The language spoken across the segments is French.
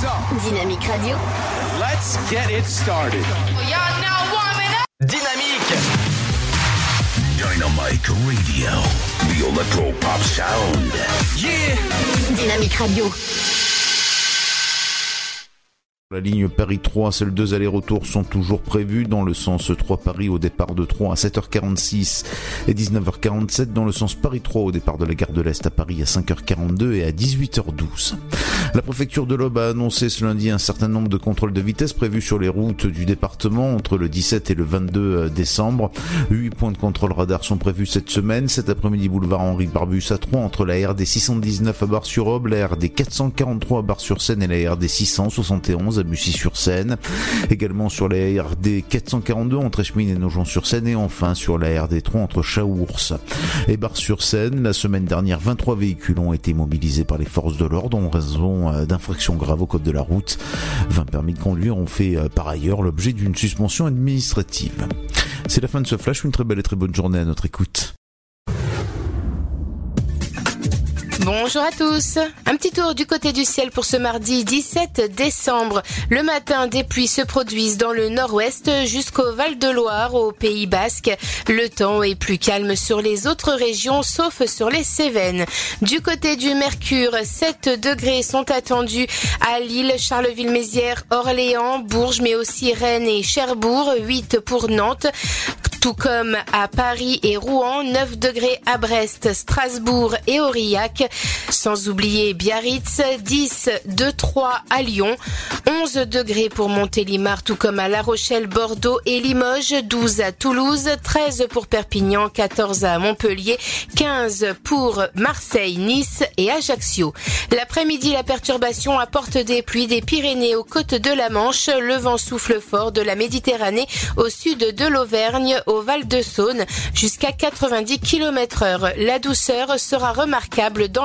Dynamique Radio. Let's get it started. Y'all now warming up. Dynamique Dynamite Radio. The Electro Pop Sound. Yeah Dynamique Radio. La ligne Paris 3, seuls deux allers-retours sont toujours prévus dans le sens 3 Paris au départ de 3 à 7h46 et 19h47 dans le sens Paris 3 au départ de la gare de l'Est à Paris à 5h42 et à 18h12. La préfecture de l'Aube a annoncé ce lundi un certain nombre de contrôles de vitesse prévus sur les routes du département entre le 17 et le 22 décembre. Huit points de contrôle radar sont prévus cette semaine. Cet après-midi, boulevard Henri Barbus à 3 entre la RD 619 à Bar-sur-Aube, la RD 443 à Bar-sur-Seine et la RD 671 à Bussy-sur-Seine. Également sur la RD 442 entre Eschmines et Nogent-sur-Seine et enfin sur la RD 3 entre Chaours et Bar-sur-Seine. La semaine dernière, 23 véhicules ont été mobilisés par les forces de l'ordre en raison euh, d'infractions graves au code de la route. 20 permis de conduire ont fait euh, par ailleurs l'objet d'une suspension administrative. C'est la fin de ce flash, une très belle et très bonne journée à notre écoute. Bonjour à tous. Un petit tour du côté du ciel pour ce mardi 17 décembre. Le matin, des pluies se produisent dans le nord-ouest jusqu'au Val-de-Loire, au Pays Basque. Le temps est plus calme sur les autres régions, sauf sur les Cévennes. Du côté du Mercure, 7 degrés sont attendus à Lille, Charleville-Mézières, Orléans, Bourges, mais aussi Rennes et Cherbourg. 8 pour Nantes tout comme à Paris et Rouen, 9 degrés à Brest, Strasbourg et Aurillac, sans oublier Biarritz, 10 de 3 à Lyon, 11 degrés pour Montélimar, tout comme à La Rochelle, Bordeaux et Limoges, 12 à Toulouse, 13 pour Perpignan, 14 à Montpellier, 15 pour Marseille, Nice et Ajaccio. L'après-midi, la perturbation apporte des pluies des Pyrénées aux côtes de la Manche, le vent souffle fort de la Méditerranée au sud de l'Auvergne, au Val de Saône jusqu'à 90 km heure. La douceur sera remarquable dans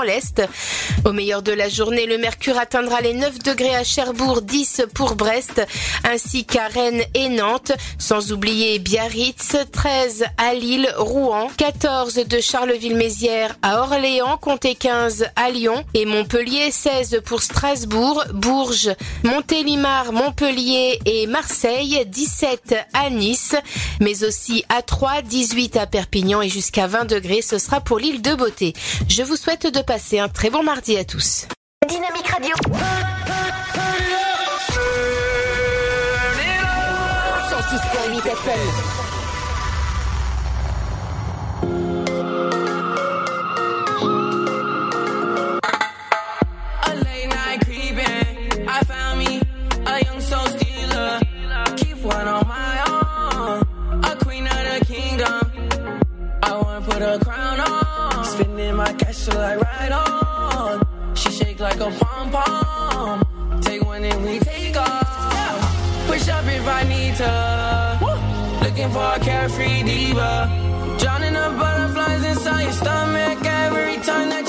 Au meilleur de la journée, le mercure atteindra les 9 degrés à Cherbourg, 10 pour Brest, ainsi qu'à Rennes et Nantes, sans oublier Biarritz, 13 à Lille, Rouen, 14 de Charleville-Mézières à Orléans, comptez 15 à Lyon. Et Montpellier, 16 pour Strasbourg, Bourges, Montélimar, Montpellier et Marseille, 17 à Nice, mais aussi à 3, 18 à Perpignan et jusqu'à 20 degrés, ce sera pour l'île de Beauté. Je vous souhaite de passer un très bon mardi à tous. Dynamique Radio. 106.8 FM. A late night creeping. I found me a young soul stealer. Keep one on my own. A queen of the kingdom. I wanna put a crown on. Spending my cash till I ride on. She shake like a pom pom. Take one and we take off. Push up if I need to. Looking for a carefree diva. Drowning the butterflies inside your stomach every time that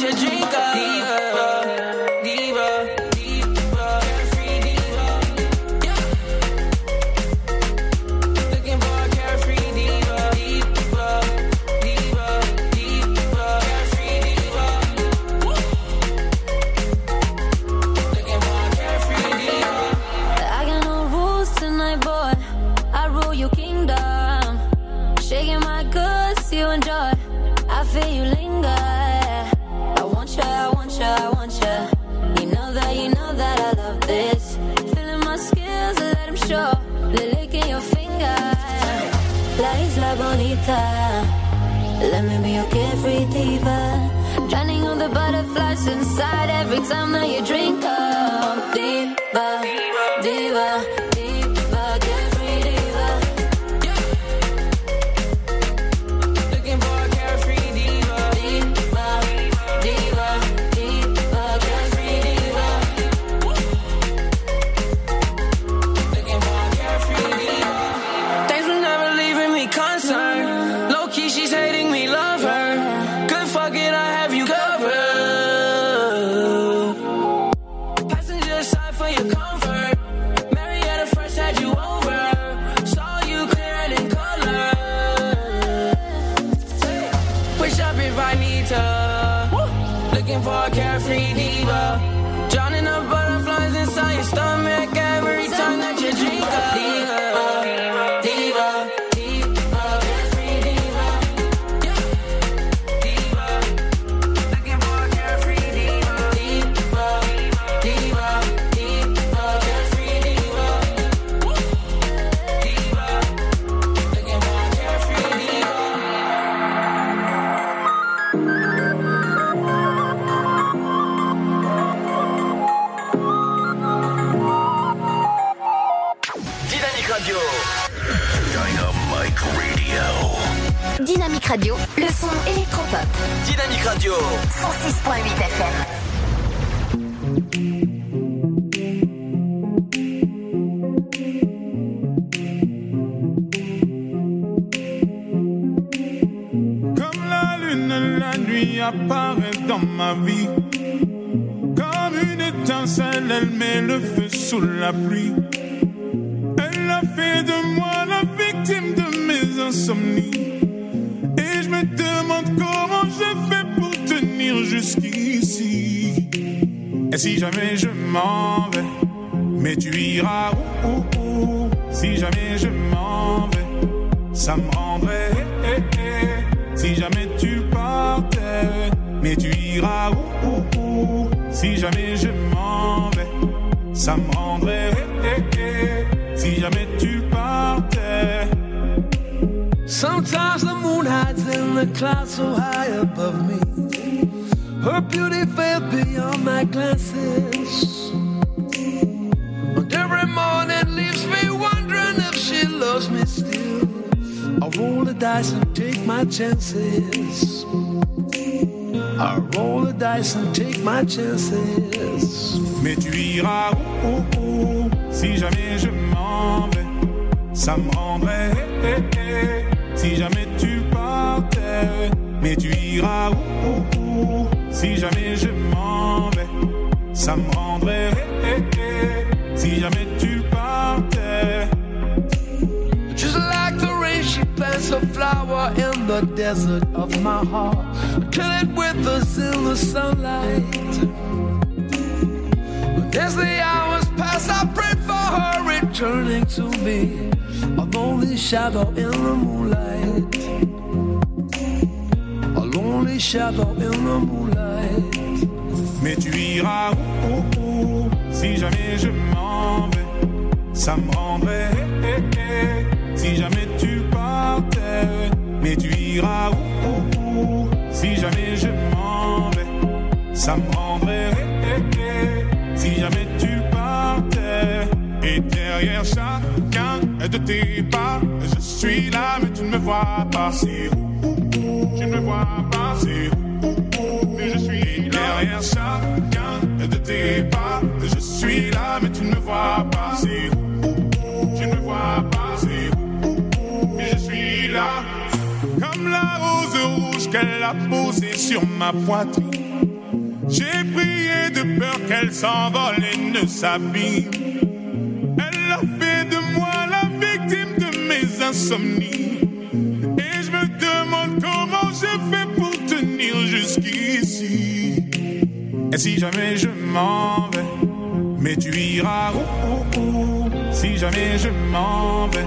plants a flower in the desert of my heart. Kill it with us in the sunlight. But as the hours pass, I pray for her returning to me. A lonely shadow in the moonlight. A lonely shadow in the moonlight. Mais tu iras où, où, où Si jamais je m'en vais, ça me rendrait. eh, eh, eh. Si jamais tu mais tu iras où, où, où Si jamais je m'en vais, ça me rendrait. Si jamais tu partais, et derrière chacun de tes pas, je suis là, mais tu ne me vois pas. C'est où, Tu ne me vois pas. C'est où, Mais je suis derrière chacun de tes pas. Je suis là, mais tu ne me vois pas. C'est où, Tu ne me vois pas. C'est où? Mais je suis là. La rose rouge qu'elle a posée sur ma poitrine. J'ai prié de peur qu'elle s'envole et ne s'abîme. Elle a fait de moi la victime de mes insomnies. Et je me demande comment je fais pour tenir jusqu'ici. Et si jamais je m'en vais, mais tu iras où? Si jamais je m'en vais,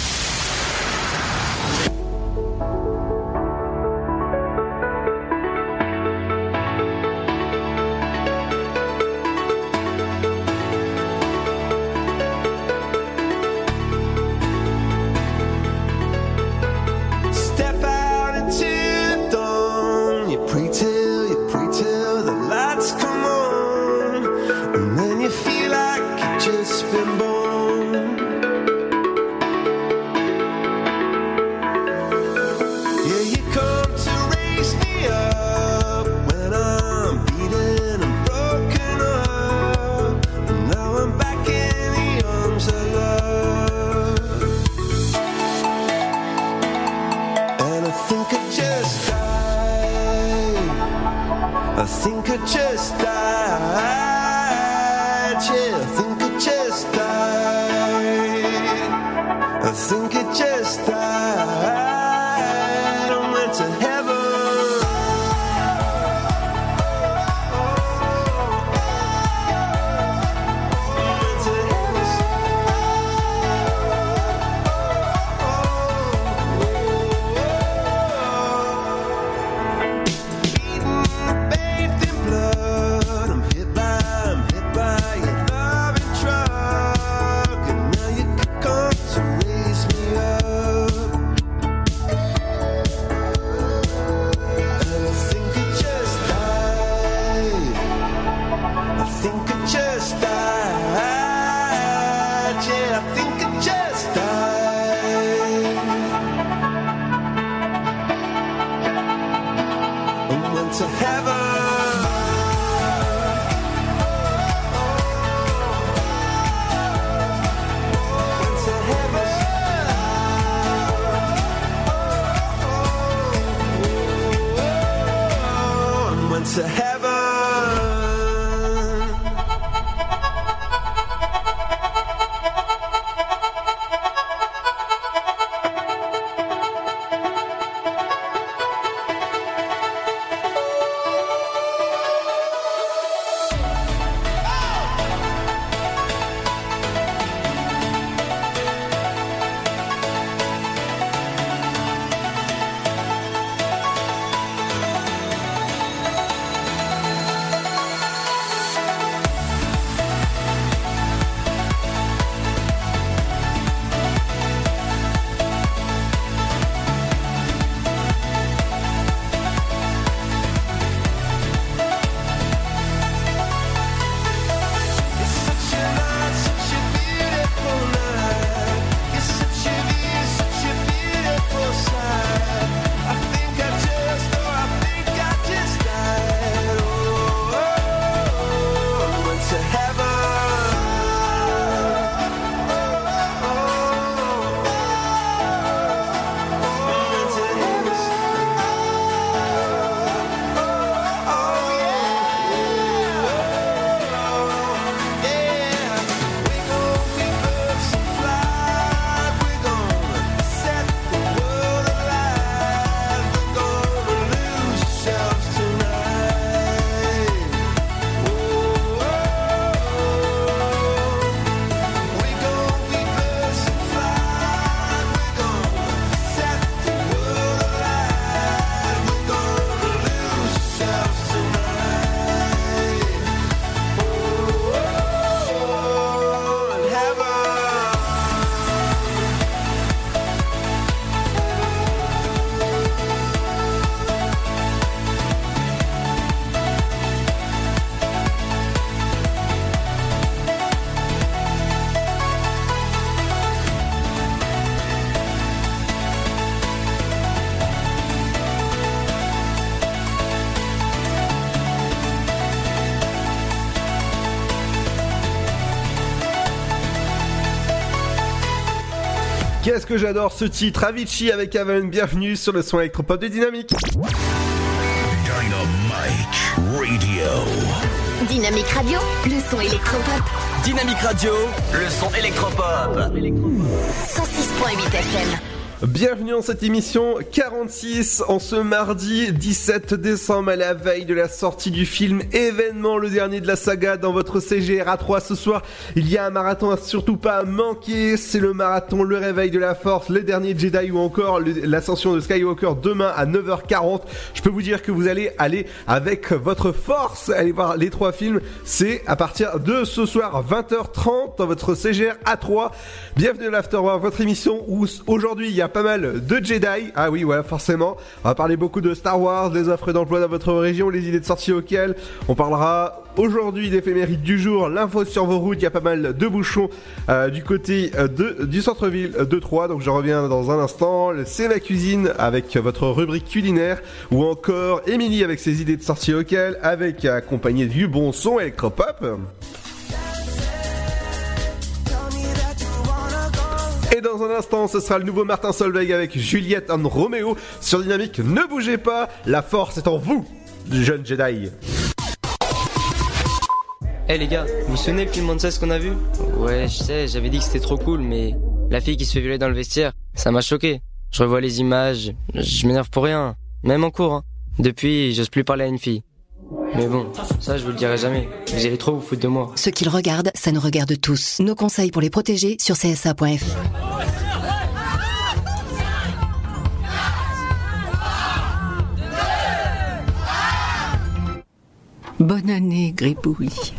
Que j'adore ce titre Avicii avec Aven, bienvenue sur le son électropop de Dynamique. Dynamite Radio. Dynamique Radio, le son électropop. Dynamique Radio, le son électropop. 106.8 FM. Bienvenue dans cette émission 46 en ce mardi 17 décembre à la veille de la sortie du film événement le dernier de la saga dans votre CGR A3 ce soir. Il y a un marathon à surtout pas manquer, c'est le marathon Le Réveil de la Force, les derniers Jedi ou encore l'ascension de Skywalker demain à 9h40. Je peux vous dire que vous allez aller avec votre force aller voir les trois films. C'est à partir de ce soir 20h30 dans votre CGR A3. Bienvenue à l'Afterwork, votre émission où aujourd'hui il y a pas mal de Jedi. Ah oui, voilà, forcément. On va parler beaucoup de Star Wars, des offres d'emploi dans votre région, les idées de sortie auxquelles. On parlera aujourd'hui d'éphéméride du jour, l'info sur vos routes. Il y a pas mal de bouchons euh, du côté euh, du centre-ville de Troyes. Donc je reviens dans un instant. C'est la cuisine avec votre rubrique culinaire ou encore Émilie avec ses idées de sortie auxquelles avec accompagné du bon son électropop. Et dans un instant, ce sera le nouveau Martin Solveig avec Juliette and Romeo sur Dynamique. Ne bougez pas, la force est en vous, jeune Jedi. Eh les gars, vous vous souvenez le film Monsters qu'on a vu? Ouais, je sais, j'avais dit que c'était trop cool, mais La fille qui se fait violer dans le vestiaire, ça m'a choqué. Je revois les images, je m'énerve pour rien. Même en cours, hein. Depuis, j'ose plus parler à une fille. Mais bon, ça je vous le dirai jamais. Vous allez trop vous foutre de moi. Ce qu'ils regardent, ça nous regarde tous. Nos conseils pour les protéger sur csa.fr. Bonne année, Gribouille.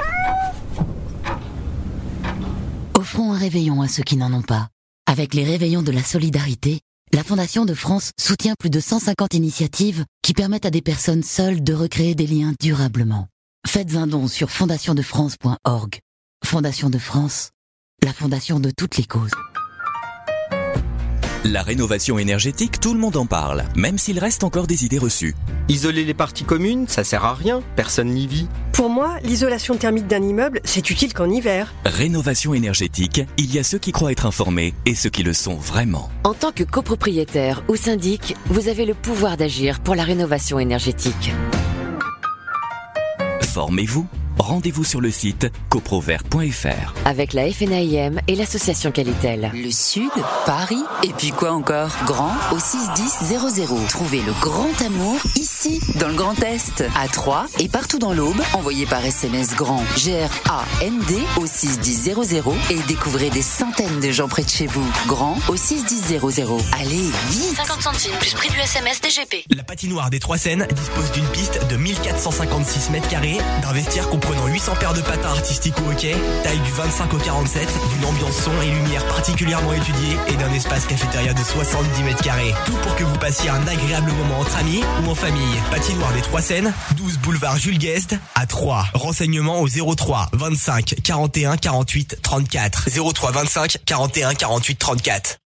Offrons un réveillon à ceux qui n'en ont pas. Avec les réveillons de la solidarité, la Fondation de France soutient plus de 150 initiatives qui permettent à des personnes seules de recréer des liens durablement. Faites un don sur fondationdefrance.org. Fondation de France, la fondation de toutes les causes. La rénovation énergétique, tout le monde en parle, même s'il reste encore des idées reçues. Isoler les parties communes, ça sert à rien, personne n'y vit. Pour moi, l'isolation thermique d'un immeuble, c'est utile qu'en hiver. Rénovation énergétique, il y a ceux qui croient être informés et ceux qui le sont vraiment. En tant que copropriétaire ou syndic, vous avez le pouvoir d'agir pour la rénovation énergétique. Formez-vous Rendez-vous sur le site coprovert.fr. Avec la FNAIM et l'association Qualitel. Le Sud, Paris, et puis quoi encore? Grand au 61000. Trouvez le grand amour ici, dans le Grand Est, à Troyes et partout dans l'Aube. Envoyez par SMS grand G-R-A-N-D au 61000 et découvrez des centaines de gens près de chez vous. Grand au 61000. Allez, vite 50 centimes plus prix du SMS DGP. La patinoire des Trois Seines dispose d'une piste de 1456 mètres carrés, d'un vestiaire comprenant 800 paires de patins artistiques au hockey, taille du 25 au 47, d'une ambiance son et lumière particulièrement étudiée et d'un espace cafétéria de 70 mètres carrés. Tout pour que vous passiez un agréable moment entre amis ou en famille. Patinoire des Trois Seines, 12 boulevard Jules Guest à 3. Renseignements au 03 25 41 48 34. 03 25 41 48 34.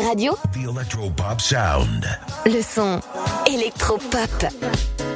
radio. The Electropop sound. Le son électropop.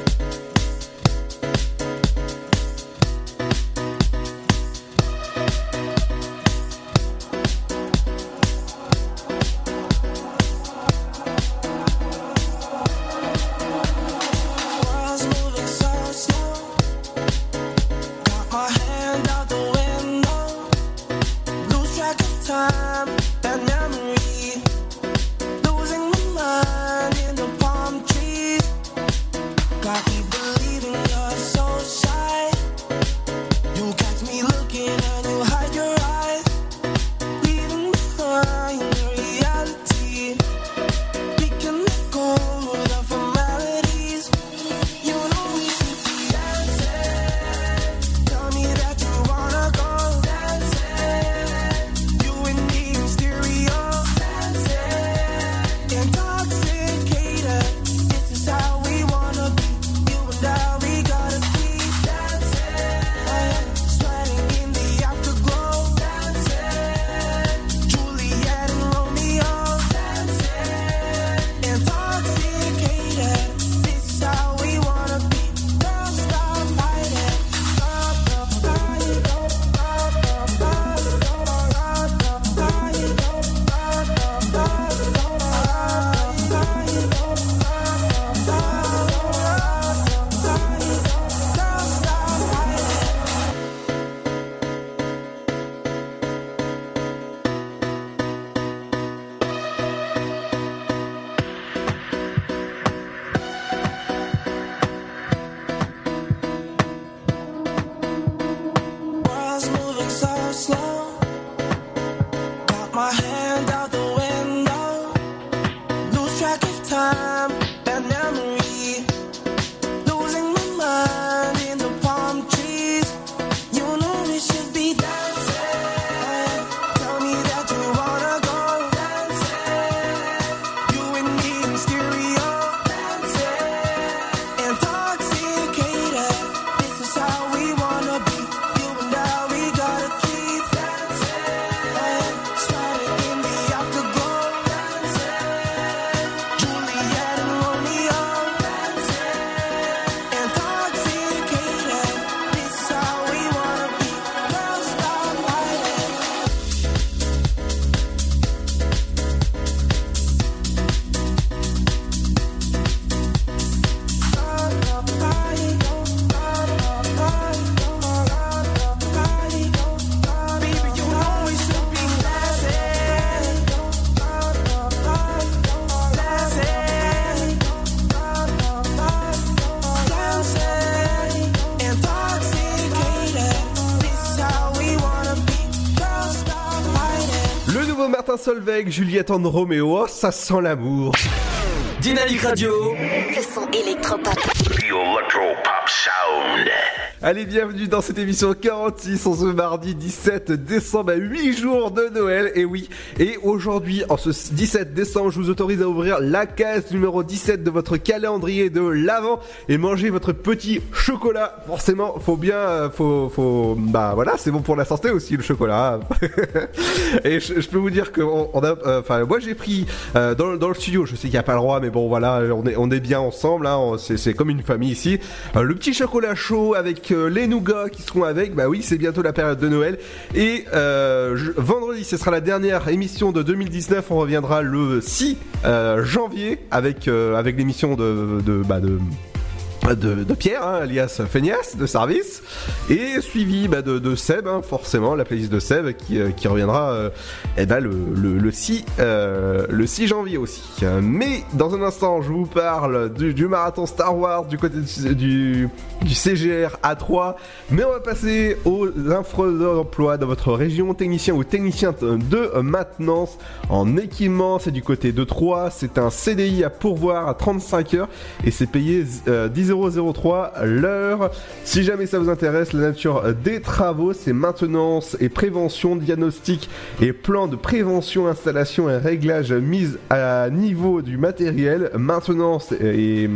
Solveig, Juliette and Roméo, oh, ça sent l'amour. Dynamique Radio. Le son électropop. The Electro Pop Sound. Allez, bienvenue dans cette émission 46 en ce mardi 17 décembre à 8 jours de Noël. Et oui, et aujourd'hui, en ce 17 décembre, je vous autorise à ouvrir la case numéro 17 de votre calendrier de l'Avent et manger votre petit chocolat. Forcément, faut bien, euh, faut, faut, bah voilà, c'est bon pour la santé aussi le chocolat. et je, peux vous dire que euh, enfin, moi j'ai pris euh, dans, dans le studio, je sais qu'il n'y a pas le droit, mais bon voilà, on est, on est bien ensemble, hein, c'est comme une famille ici. Euh, le petit chocolat chaud avec les nougats qui seront avec, bah oui, c'est bientôt la période de Noël. Et vendredi, ce sera la dernière émission de 2019, on reviendra le 6 euh, janvier avec, euh, avec l'émission de, bah, de de, Pierre, hein, alias Feignasse de service, et suivi bah, de, Seb, hein, forcément, la playlist de Seb qui, euh, reviendra euh, eh ben, le, 6, euh, janvier aussi. Mais dans un instant, je vous parle du, marathon Star Wars du côté du, du, CGR A3, mais on va passer aux infos d'emploi dans votre région, technicien ou technicien de maintenance en équipement, c'est du côté de 3, c'est un CDI à pourvoir à 35 heures et c'est payé 10 003 l'heure. Si jamais ça vous intéresse, la nature des travaux, c'est maintenance et prévention, diagnostic et plan de prévention, installation et réglage mise à niveau du matériel, maintenance et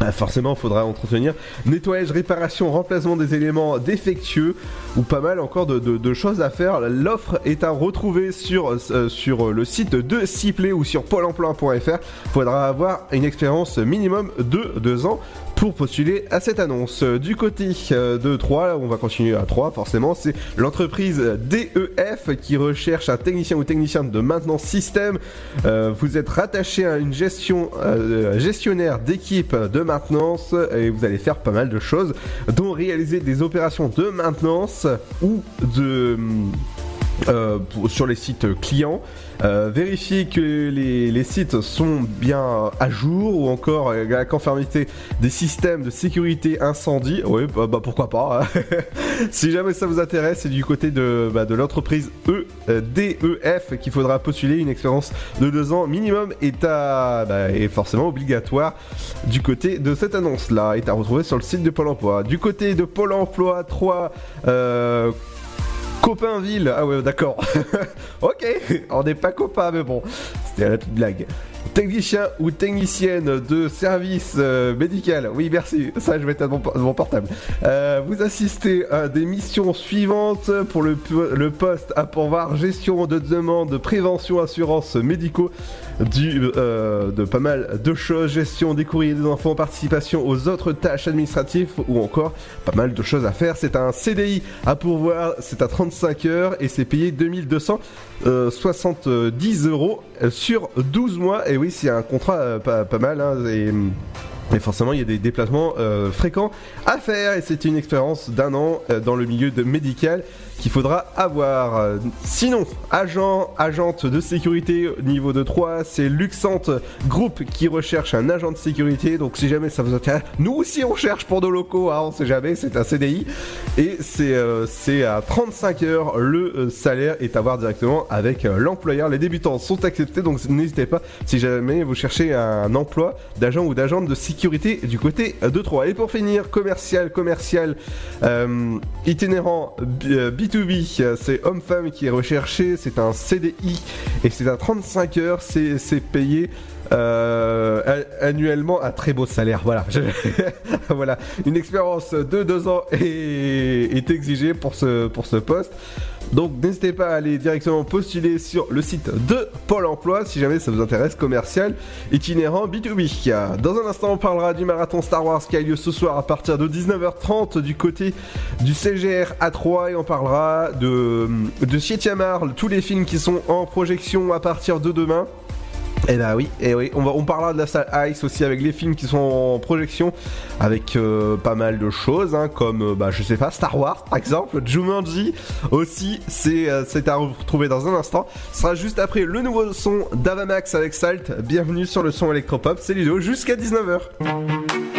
ah, forcément, il faudra entretenir nettoyage, réparation, remplacement des éléments défectueux ou pas mal encore de, choses à faire. L'offre est à retrouver sur, euh, le site de Ciplay ou sur pôle emploi.fr. Faudra avoir une expérience minimum de 2 ans pour postuler à cette annonce. Du côté euh, de 3, on va continuer à 3 forcément, c'est l'entreprise DEF qui recherche un technicien ou technicien de maintenance système. Euh, vous êtes rattaché à une gestion euh, gestionnaire d'équipe de maintenance et vous allez faire pas mal de choses, dont réaliser des opérations de maintenance ou de euh, sur les sites clients, euh, vérifier que les, sites sont bien à jour ou encore euh, la conformité des systèmes de sécurité incendie. Oui, bah, bah, pourquoi pas. hein. si jamais ça vous intéresse, c'est du côté de, bah, l'entreprise E, euh, DEF qu'il faudra postuler. Une expérience de deux ans minimum est, à, bah, est forcément obligatoire du côté de cette annonce-là. Est à retrouver sur le site de Pôle emploi. Du côté de Pôle emploi 3, euh, Copainville, ah ouais d'accord. ok, on n'est pas copains mais bon, c'était la petite blague. Technicien ou technicienne de service euh, médical, oui merci, ça je vais être à mon, portable. Euh, vous assistez à des missions suivantes. Pour le, po- le poste à pourvoir gestion de demande, prévention, assurance médicaux, euh, de pas mal de choses, gestion des courriers des enfants, participation aux autres tâches administratives ou encore pas mal de choses à faire. C'est un CDI à pourvoir, c'est à 35 heures et c'est payé 2270 euros euh, sur 12 mois. Et oui, c'est un contrat euh, pas, pas mal. hein, et, et forcément, il y a des déplacements euh, fréquents à faire et c'est une expérience d'un an euh, dans le milieu de médical qu'il faudra avoir. Sinon, agent, agente de sécurité niveau de 3, c'est Luxant Group qui recherche un agent de sécurité. Donc si jamais ça vous intéresse, nous aussi on cherche pour nos locaux, hein, on sait jamais, c'est un CDI. Et c'est euh, à 35 heures, le salaire est à voir directement avec l'employeur. Les débutants sont acceptés, donc n'hésitez pas si jamais vous cherchez un emploi d'agent ou d'agente de sécurité du côté de 3. Et pour finir, commercial, commercial, euh, itinérant B- euh, B2B, euh, c'est homme-femme qui est recherché, c'est un CDI et c'est à 35 heures, c'est payé. annuellement un très beau salaire voilà voilà une expérience de deux ans est, est exigée pour ce pour ce poste donc n'hésitez pas à aller directement postuler sur le site de Pôle Emploi si jamais ça vous intéresse commercial itinérant B2B. Dans un instant on parlera du marathon Star Wars qui a lieu ce soir à partir de 19h30 du côté du CGR A3 et on parlera de, de tous les films qui sont en projection à partir de demain. Et bah oui, et oui, on, va, on parlera de la salle Ice aussi avec les films qui sont en projection, avec euh, pas mal de choses, hein, comme, euh, bah, je sais pas, Star Wars par exemple, Jumanji aussi, c'est euh, à retrouver dans un instant. Ce sera juste après le nouveau son d'Avamax avec Salt. Bienvenue sur le son électropop, c'est Ludo, jusqu'à 19h.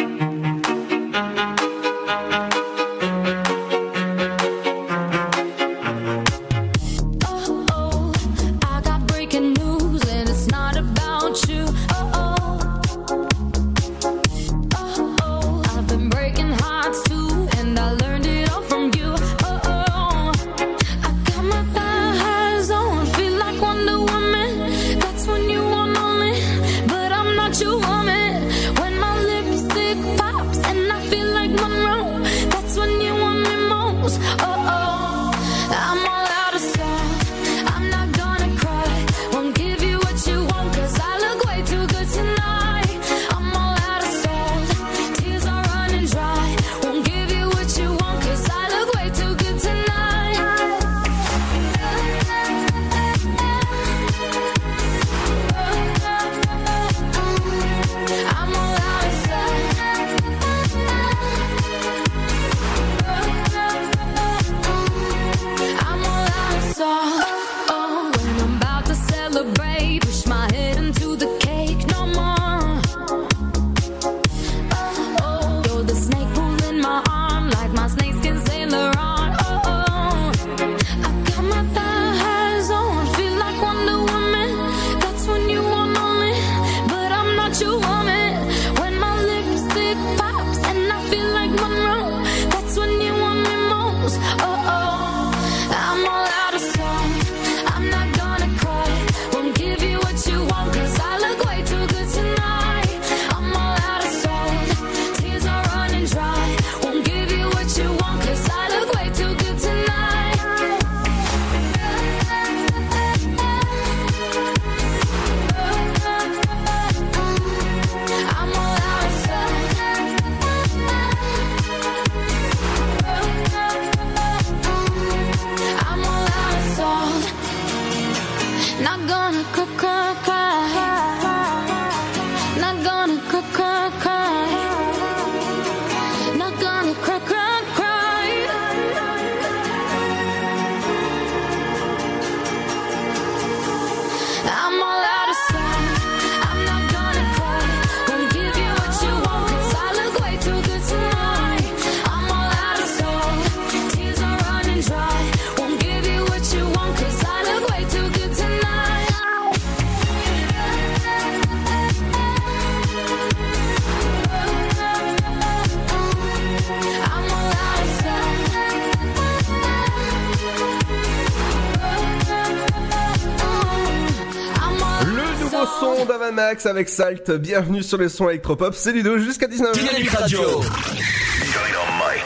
Un max avec Salt. Bienvenue sur les sons électropop. C'est Ludo jusqu'à 19h. Dynamique Radio. Dynamite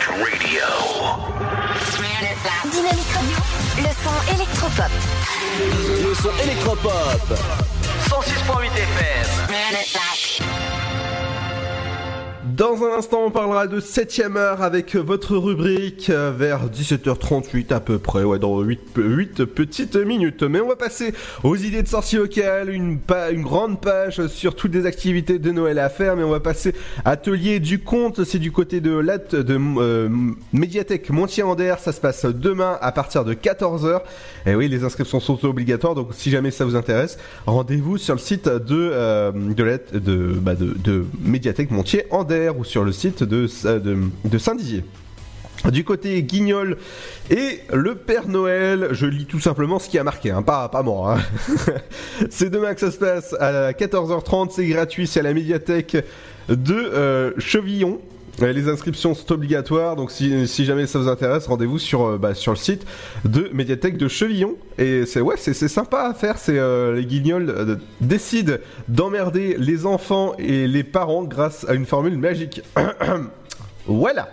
Radio. Dynamique Radio, le son électropop. Le son électropop. 106.8 FM. Dans un instant, on parlera de 7ème heure avec votre rubrique euh, vers 17h38 à peu près, ouais, dans 8, 8 petites minutes. Mais on va passer aux idées de sortie locales, une, grande page sur toutes les activités de Noël à faire, mais on va passer atelier du compte, c'est du côté de la de euh, médiathèque Montier-Ander, ça se passe demain à partir de 14h. Et oui, les inscriptions sont obligatoires, donc si jamais ça vous intéresse, rendez-vous sur le site de euh, de, de, bah, de, de médiathèque Montier-Ander ou sur le site de, Saint-Dizier. Du côté Guignol et le Père Noël, je lis tout simplement ce qui a marqué, hein, pas, pas hein. c'est demain que ça se passe à 14h30, c'est gratuit, c'est à la médiathèque de euh, Chevillon. Les inscriptions sont obligatoires, donc si, jamais ça vous intéresse, rendez-vous sur, euh, bah, sur le site de médiathèque de Chevillon. Et c'est ouais, c'est sympa à faire. C'est euh, les Guignols euh, décident d'emmerder les enfants et les parents grâce à une formule magique. voilà.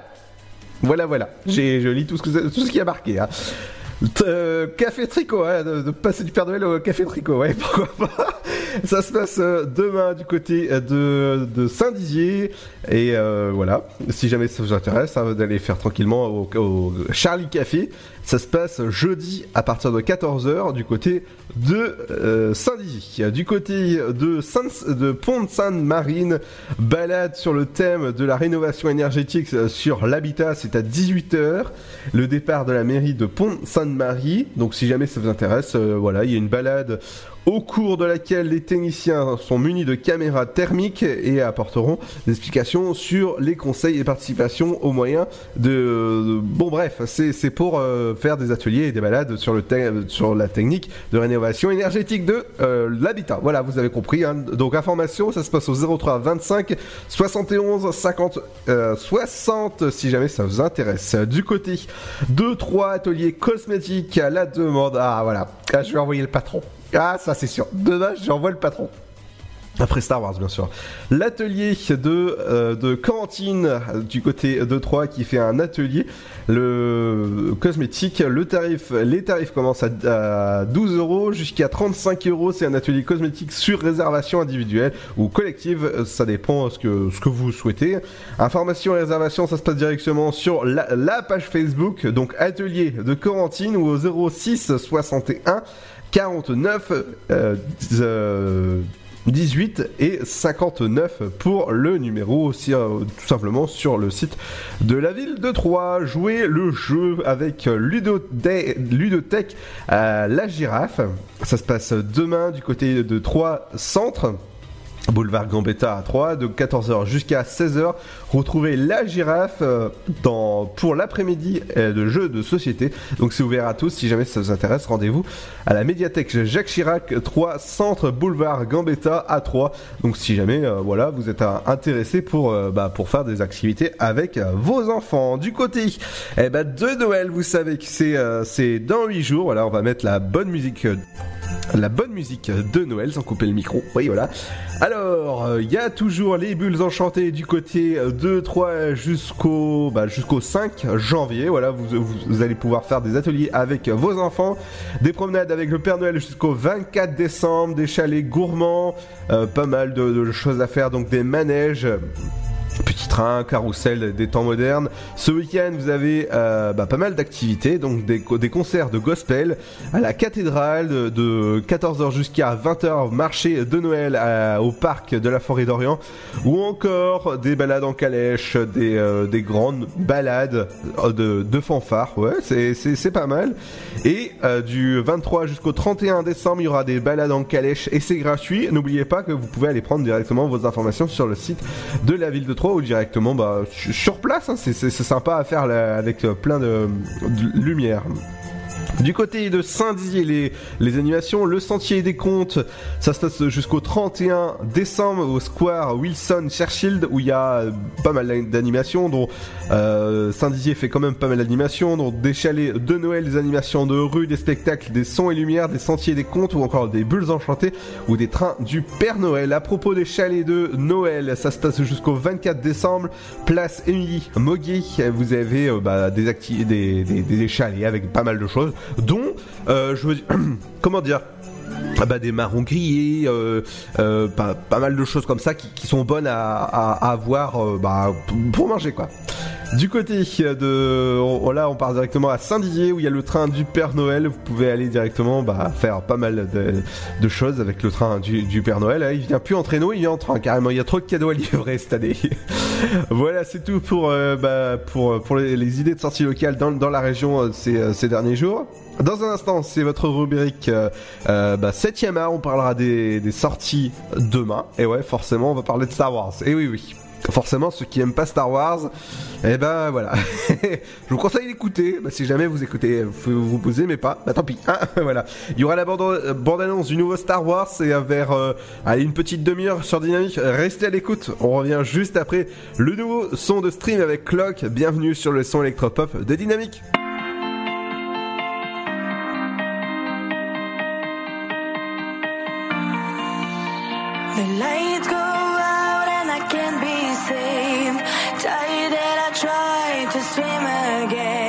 Voilà, voilà. Je lis tout ce, que, tout ce qui a marqué. hein. Euh, café tricot, hein, de, de passer du Père Noël au café tricot, ouais, pourquoi pas. Ça se passe euh, demain du côté euh, de, Saint-Dizier. Et voilà, si jamais ça vous intéresse, hein, d'aller faire tranquillement au Charlie Café. Ça se passe jeudi à partir de 14h du côté de euh, Saint-Dizier. Du côté de, de Pont de Sainte-Marine, balade sur le thème de la rénovation énergétique euh, sur l'habitat, c'est à 18h. Le départ de la mairie de Pont-Sainte-Marie. Donc si jamais ça vous intéresse, euh, voilà, il y a une balade au cours de laquelle les techniciens sont munis de caméras thermiques et apporteront des explications sur les conseils et participations aux moyens de... bon bref, c'est pour euh, faire des ateliers et des balades sur, le sur la technique de rénovation énergétique de euh, l'habitat. Voilà, vous avez compris. hein. Donc information, ça se passe au 03 25 71 50 euh, 60 si jamais ça vous intéresse. Du côté de trois ateliers cosmétiques à la demande. Ah voilà, ah, je vais envoyer le patron. Ah ça c'est sûr. Demain j'envoie le patron. Après Star Wars, bien sûr. L'atelier de, euh, de Cantine du côté de Troyes qui fait un atelier. Le cosmétique, le tarif, les tarifs commencent à, à 12 euros jusqu'à 35 euros. C'est un atelier cosmétique sur réservation individuelle ou collective. Ça dépend ce que, ce que vous souhaitez. Information et réservation, ça se passe directement sur la, la page Facebook. Donc atelier de Corentine ou au 06 61 49 euh, euh, 18 et 59 pour le numéro aussi euh, tout simplement sur le site de la ville de Troyes. Jouer le jeu avec Ludotech, la girafe. Ça se passe demain du côté de Troyes Centre. Boulevard Gambetta à 3, de 14h jusqu'à 16h. Retrouvez la girafe euh, pour l'après-midi euh, de jeux de société. Donc c'est ouvert à tous. Si jamais ça vous intéresse, rendez-vous à la médiathèque Jacques Chirac 3, Centre Boulevard Gambetta à 3. Donc si jamais euh, voilà, vous êtes euh, intéressé pour, euh, bah, pour faire des activités avec euh, vos enfants. Du côté eh ben, de Noël, vous savez que c'est euh, c'est dans 8 jours. Voilà, on va mettre la bonne musique. Euh, la bonne musique de Noël sans couper le micro. Oui, voilà. Alors, euh, il y a toujours les bulles enchantées du côté de 3 jusqu'au bah, jusqu'au 5 janvier. Voilà, vous, allez pouvoir faire des ateliers avec vos enfants, des promenades avec le Père Noël jusqu'au 24 décembre, des chalets gourmands, euh, pas mal de choses à faire, donc des manèges. Petit train, carrousel des temps modernes. Ce week-end, vous avez euh, bah, pas mal d'activités, donc des, co- des concerts de gospel à la cathédrale de, de 14h jusqu'à 20h, marché de Noël au parc de la forêt d'Orient, ou encore des balades en calèche, des, euh, des grandes balades euh, de, fanfares. Ouais, c'est- pas mal. Et du 23 jusqu'au 31 décembre, il y aura des balades en calèche et c'est gratuit. N'oubliez pas que vous pouvez aller prendre directement vos informations sur le site de la ville de Troyes ou directement bah, su- sur place. hein. C'est sympa à faire avec euh, plein de lumière. Du côté de Saint-Dizier, les, les animations, le Sentier des Comptes, ça se passe jusqu'au 31 décembre au Square Wilson Churchill où il y a pas mal d'animations, dont euh, Saint-Dizier fait quand même pas mal d'animations, dont des chalets de Noël, des animations de rue, des spectacles, des sons et lumières, des Sentiers des Comptes ou encore des bulles enchantées ou des trains du Père Noël. À propos des chalets de Noël, ça se passe jusqu'au 24 décembre, place Émilie Moguet, vous avez euh, bah, des, des, des, des chalets avec pas mal de choses, dont, euh, je veux dire, comment dire bah, des marrons grillés, euh, euh, pas, mal de choses comme ça qui, sont bonnes à, avoir euh, bah, pour manger quoi. Du côté de on- là on part directement à Saint-Dizier où il y a le train du Père Noël. Vous pouvez aller directement bah, faire pas mal de, choses avec le train du, Père Noël. Là, il vient plus en traîneau, il vient en train carrément. Il y a trop de cadeaux à livrer cette année. voilà, c'est tout pour les, idées de sortie locale dans, la région ces derniers jours. Dans un instant, c'est votre rubrique euh, euh, bah, 7ème art. On parlera des, sorties demain. Et ouais, forcément, on va parler de Star Wars. Et oui, oui. Forcément, ceux qui aiment pas Star Wars, eh ben voilà. Je vous conseille d'écouter. Bah, si jamais vous écoutez, vous vous poser, mais pas. Bah tant pis. hein, voilà. Il y aura la bande- euh, bande-annonce du nouveau Star Wars. C'est vers euh, allez, une petite demi-heure sur Dynamique. Restez à l'écoute. On revient juste après le nouveau son de stream avec Clock. Bienvenue sur le son électropop de Dynamique. dream again.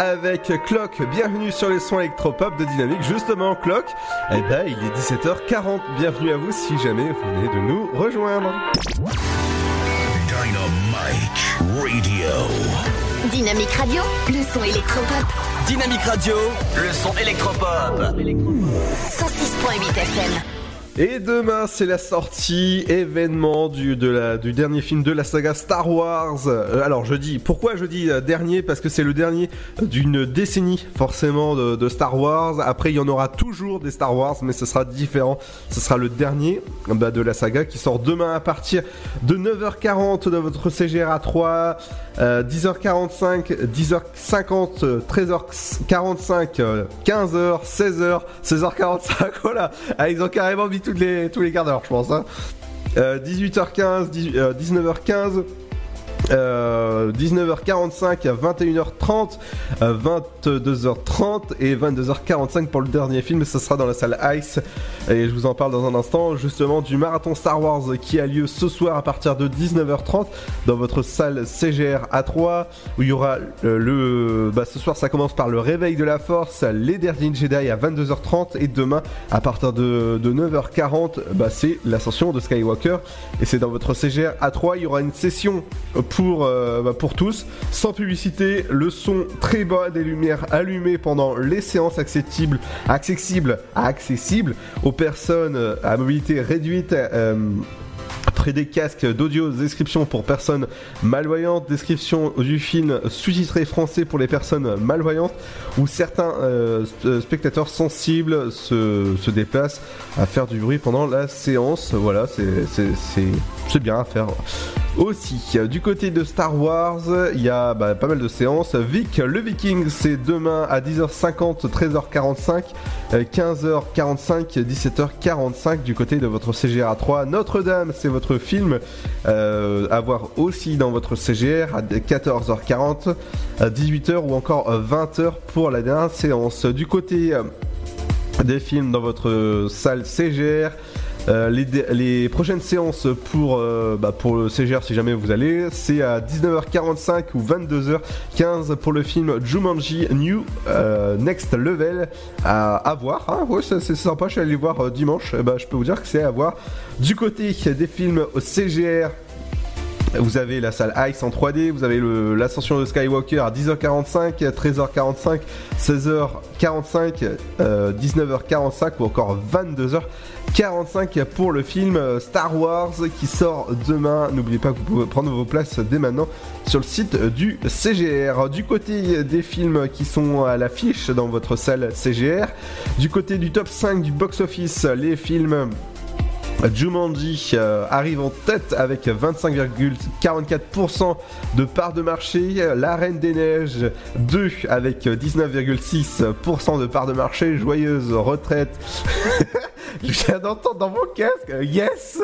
Avec Clock. Bienvenue sur les sons électropop de Dynamique. Justement, Clock, eh ben, il est 17h40. Bienvenue à vous si jamais vous venez de nous rejoindre. Dynamite Radio. Dynamique Radio, le son électropop. Dynamique Radio, le son électropop. 106.8 FM. Et demain, c'est la sortie événement du, dernier film de la saga Star Wars. Euh, alors, je dis, pourquoi je dis euh, dernier? Parce que c'est le dernier d'une décennie, forcément, de, Star Wars. Après, il y en aura toujours des Star Wars, mais ce sera différent. Ce sera le dernier bah, de la saga qui sort demain à partir de 9h40 de votre CGR 3, euh, 10h45, 10h50, 13h45, euh, 15h, 16h, 16h45. Voilà, ah, ils ont carrément les, tous les quarts d'heure, je pense. Hein. Euh, 18h15, 10 euh, 19h15. Euh, 19h45 à 21h30, euh, 22h30 et 22h45 pour le dernier film. Ça sera dans la salle Ice et je vous en parle dans un instant. Justement du marathon Star Wars qui a lieu ce soir à partir de 19h30 dans votre salle CGR A3 où il y aura euh, le. Bah, ce soir ça commence par le réveil de la Force, les derniers Jedi à 22h30 et demain à partir de, de 9h40 bah, c'est l'ascension de Skywalker et c'est dans votre CGR A3. Il y aura une session pour, euh, bah, pour tous, sans publicité, le son très bas, des lumières allumées pendant les séances accessibles, accessibles, accessibles aux personnes euh, à mobilité réduite. euh, Près des casques d'audio, description pour personnes malvoyantes, description du film sous-titré français pour les personnes malvoyantes, où certains euh, sp- spectateurs sensibles se, déplacent à faire du bruit pendant la séance. Voilà, c'est- bien à faire. Aussi, du côté de Star Wars, il y a bah, pas mal de séances. Vic, le Viking, c'est demain à 10h50, 13h45, euh, 15h45, 17h45 du côté de votre CGR 3. Notre-Dame, votre film euh, à voir aussi dans votre CGR à 14h40, à 18h ou encore 20h pour la dernière séance. Du côté euh, des films dans votre salle CGR. Euh, les, prochaines séances pour, euh, bah, le CGR, si jamais vous allez, c'est à 19h45 ou 22h15 pour le film Jumanji New euh, Next Level à, voir. hein. c'est sympa, je suis allé voir dimanche. Eh ben, je peux vous dire que c'est à voir. Du côté des films au CGR, vous avez la salle Ice en 3D, vous avez l'ascension de Skywalker à 10h45, 13h45, 16h45, euh, 19h45 ou encore 22h45 pour le film euh, Star Wars qui sort demain. N'oubliez pas que vous pouvez prendre vos places dès maintenant sur le site du CGR. Du côté des films qui sont à l'affiche dans votre salle CGR, du côté du top 5 du box-office, les films Jumanji euh, arrive en tête avec 25,44% de part de marché. La Reine des Neiges 2 avec 19,6% de part de marché. Joyeuse retraite. Je viens d'entendre dans mon casque. Yes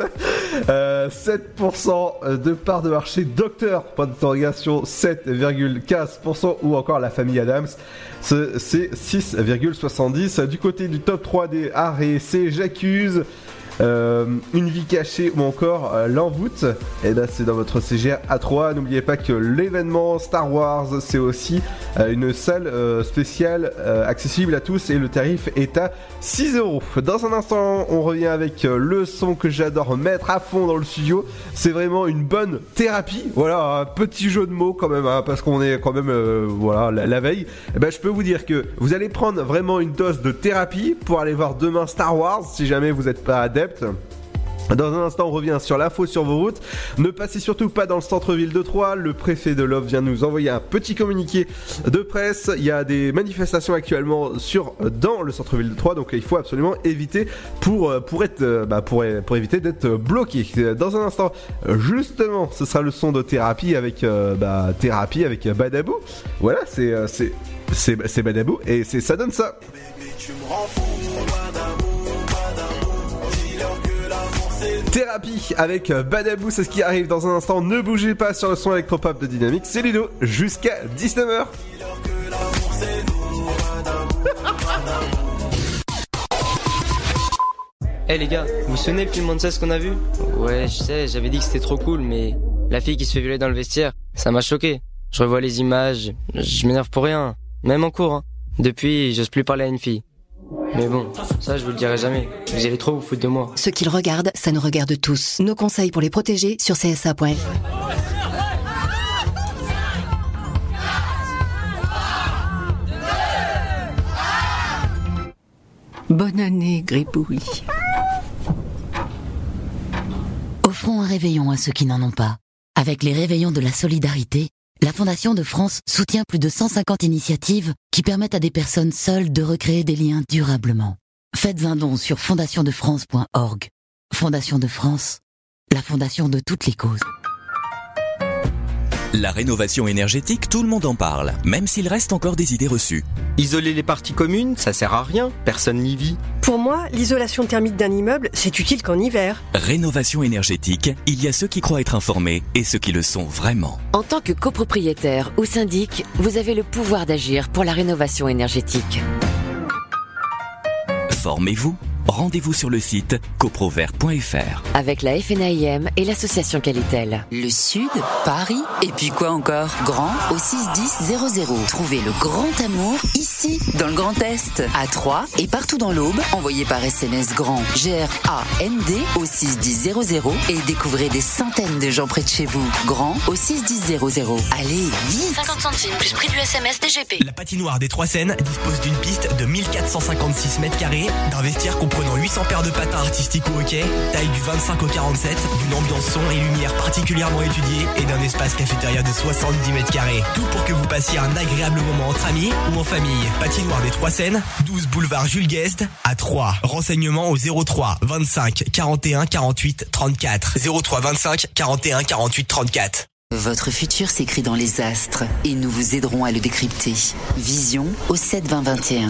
Euh, 7% de part de marché. Docteur, point d'interrogation, 7,15% ou encore la famille Adams. ce- C'est 6,70. Du côté du top 3 des arts et J'accuse. Euh, une vie cachée ou encore euh, l'envoûte, et ben c'est dans votre CGR A3. N'oubliez pas que l'événement Star Wars c'est aussi euh, une salle spéciale accessible à tous et le tarif est à 6 euros. Dans un instant, on revient avec le son que j'adore mettre à fond dans le studio. C'est vraiment une bonne thérapie. Voilà, un petit jeu de mots quand même, hein, parce qu'on est quand même voilà la, la veille. Eh ben, je peux vous dire que vous allez prendre vraiment une dose de thérapie pour aller voir demain Star Wars si jamais vous n'êtes pas adepte. Dans un instant, on revient sur l'info sur vos routes. Ne passez surtout pas dans le centre-ville de Troyes. Le préfet de l'Offre vient nous envoyer un petit communiqué de presse. Il y a des manifestations actuellement sur dans le centre-ville de Troyes, donc il faut absolument éviter pour pour être euh, bah, pour pour éviter d'être bloqué. Dans un instant, justement, ce sera le son de thérapie avec euh, bah, thérapie avec Badabou. Voilà, c'est euh, c'est c'est c'est Badabou et c'est ça donne ça. Thérapie avec Badabou, c'est ce qui arrive dans un instant. Ne bougez pas sur le son électropop de Dynamique. C'est Ludo jusqu'à 19h. Eh les gars, vous vous souvenez le film Monsters qu'on a vu? Ouais, je sais, j'avais dit que c'était trop cool, mais la fille qui se fait violer dans le vestiaire, ça m'a choqué. Je revois les images, je m'énerve pour rien, même en cours. Hein. Depuis, j'ose plus parler à une fille. Mais bon, ça je vous le dirai jamais. Vous allez trop vous foutre de moi. Ce qu'ils regardent, ça nous regarde tous. Nos conseils pour les protéger sur csa.fr. Bonne année, Gribouille. offrons un réveillon à ceux qui n'en ont pas. Avec les réveillons de la solidarité, la Fondation de France soutient plus de 150 initiatives qui permettent à des personnes seules de recréer des liens durablement. Faites un don sur fondationdefrance.org. Fondation de France, la fondation de toutes les causes. La rénovation énergétique, tout le monde en parle, même s'il reste encore des idées reçues. Isoler les parties communes, ça sert à rien, personne n'y vit. Pour moi, l'isolation thermique d'un immeuble, c'est utile qu'en hiver. Rénovation énergétique, il y a ceux qui croient être informés et ceux qui le sont vraiment. En tant que copropriétaire ou syndic, vous avez le pouvoir d'agir pour la rénovation énergétique. Formez-vous. Rendez-vous sur le site coprovert.fr. Avec la FNAIM et l'association Qualitel. Le Sud, Paris, et puis quoi encore? Grand au 61000. Trouvez le grand amour ici, dans le Grand Est, à Troyes et partout dans l'Aube. Envoyez par SMS grand G-R-A-N-D au 61000 et découvrez des centaines de gens près de chez vous. Grand au 61000. Allez, vite 50 centimes plus prix du SMS DGP. La patinoire des Trois Seines dispose d'une piste de 1456 mètres carrés, d'un vestiaire comprenant 800 paires de patins artistiques au hockey, taille du 25 au 47, d'une ambiance son et lumière particulièrement étudiée et d'un espace cafétéria de 70 mètres carrés. Tout pour que vous passiez un agréable moment entre amis ou en famille. Patinoire des Trois Seines, 12 boulevard Jules Guest à 3. Renseignements au 03 25 41 48 34. 03 25 41 48 34. Votre futur s'écrit dans les astres et nous vous aiderons à le décrypter. Vision au 7 20 21.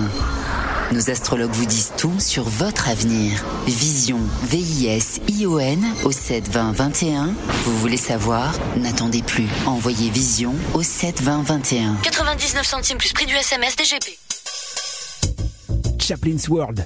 Nos astrologues vous disent tout sur votre avenir. Vision, V-I-S-I-O-N au 7 20 21. Vous voulez savoir? N'attendez plus. Envoyez Vision au 7 20 21. 99 centimes plus prix du SMS DGP. Chaplin's World.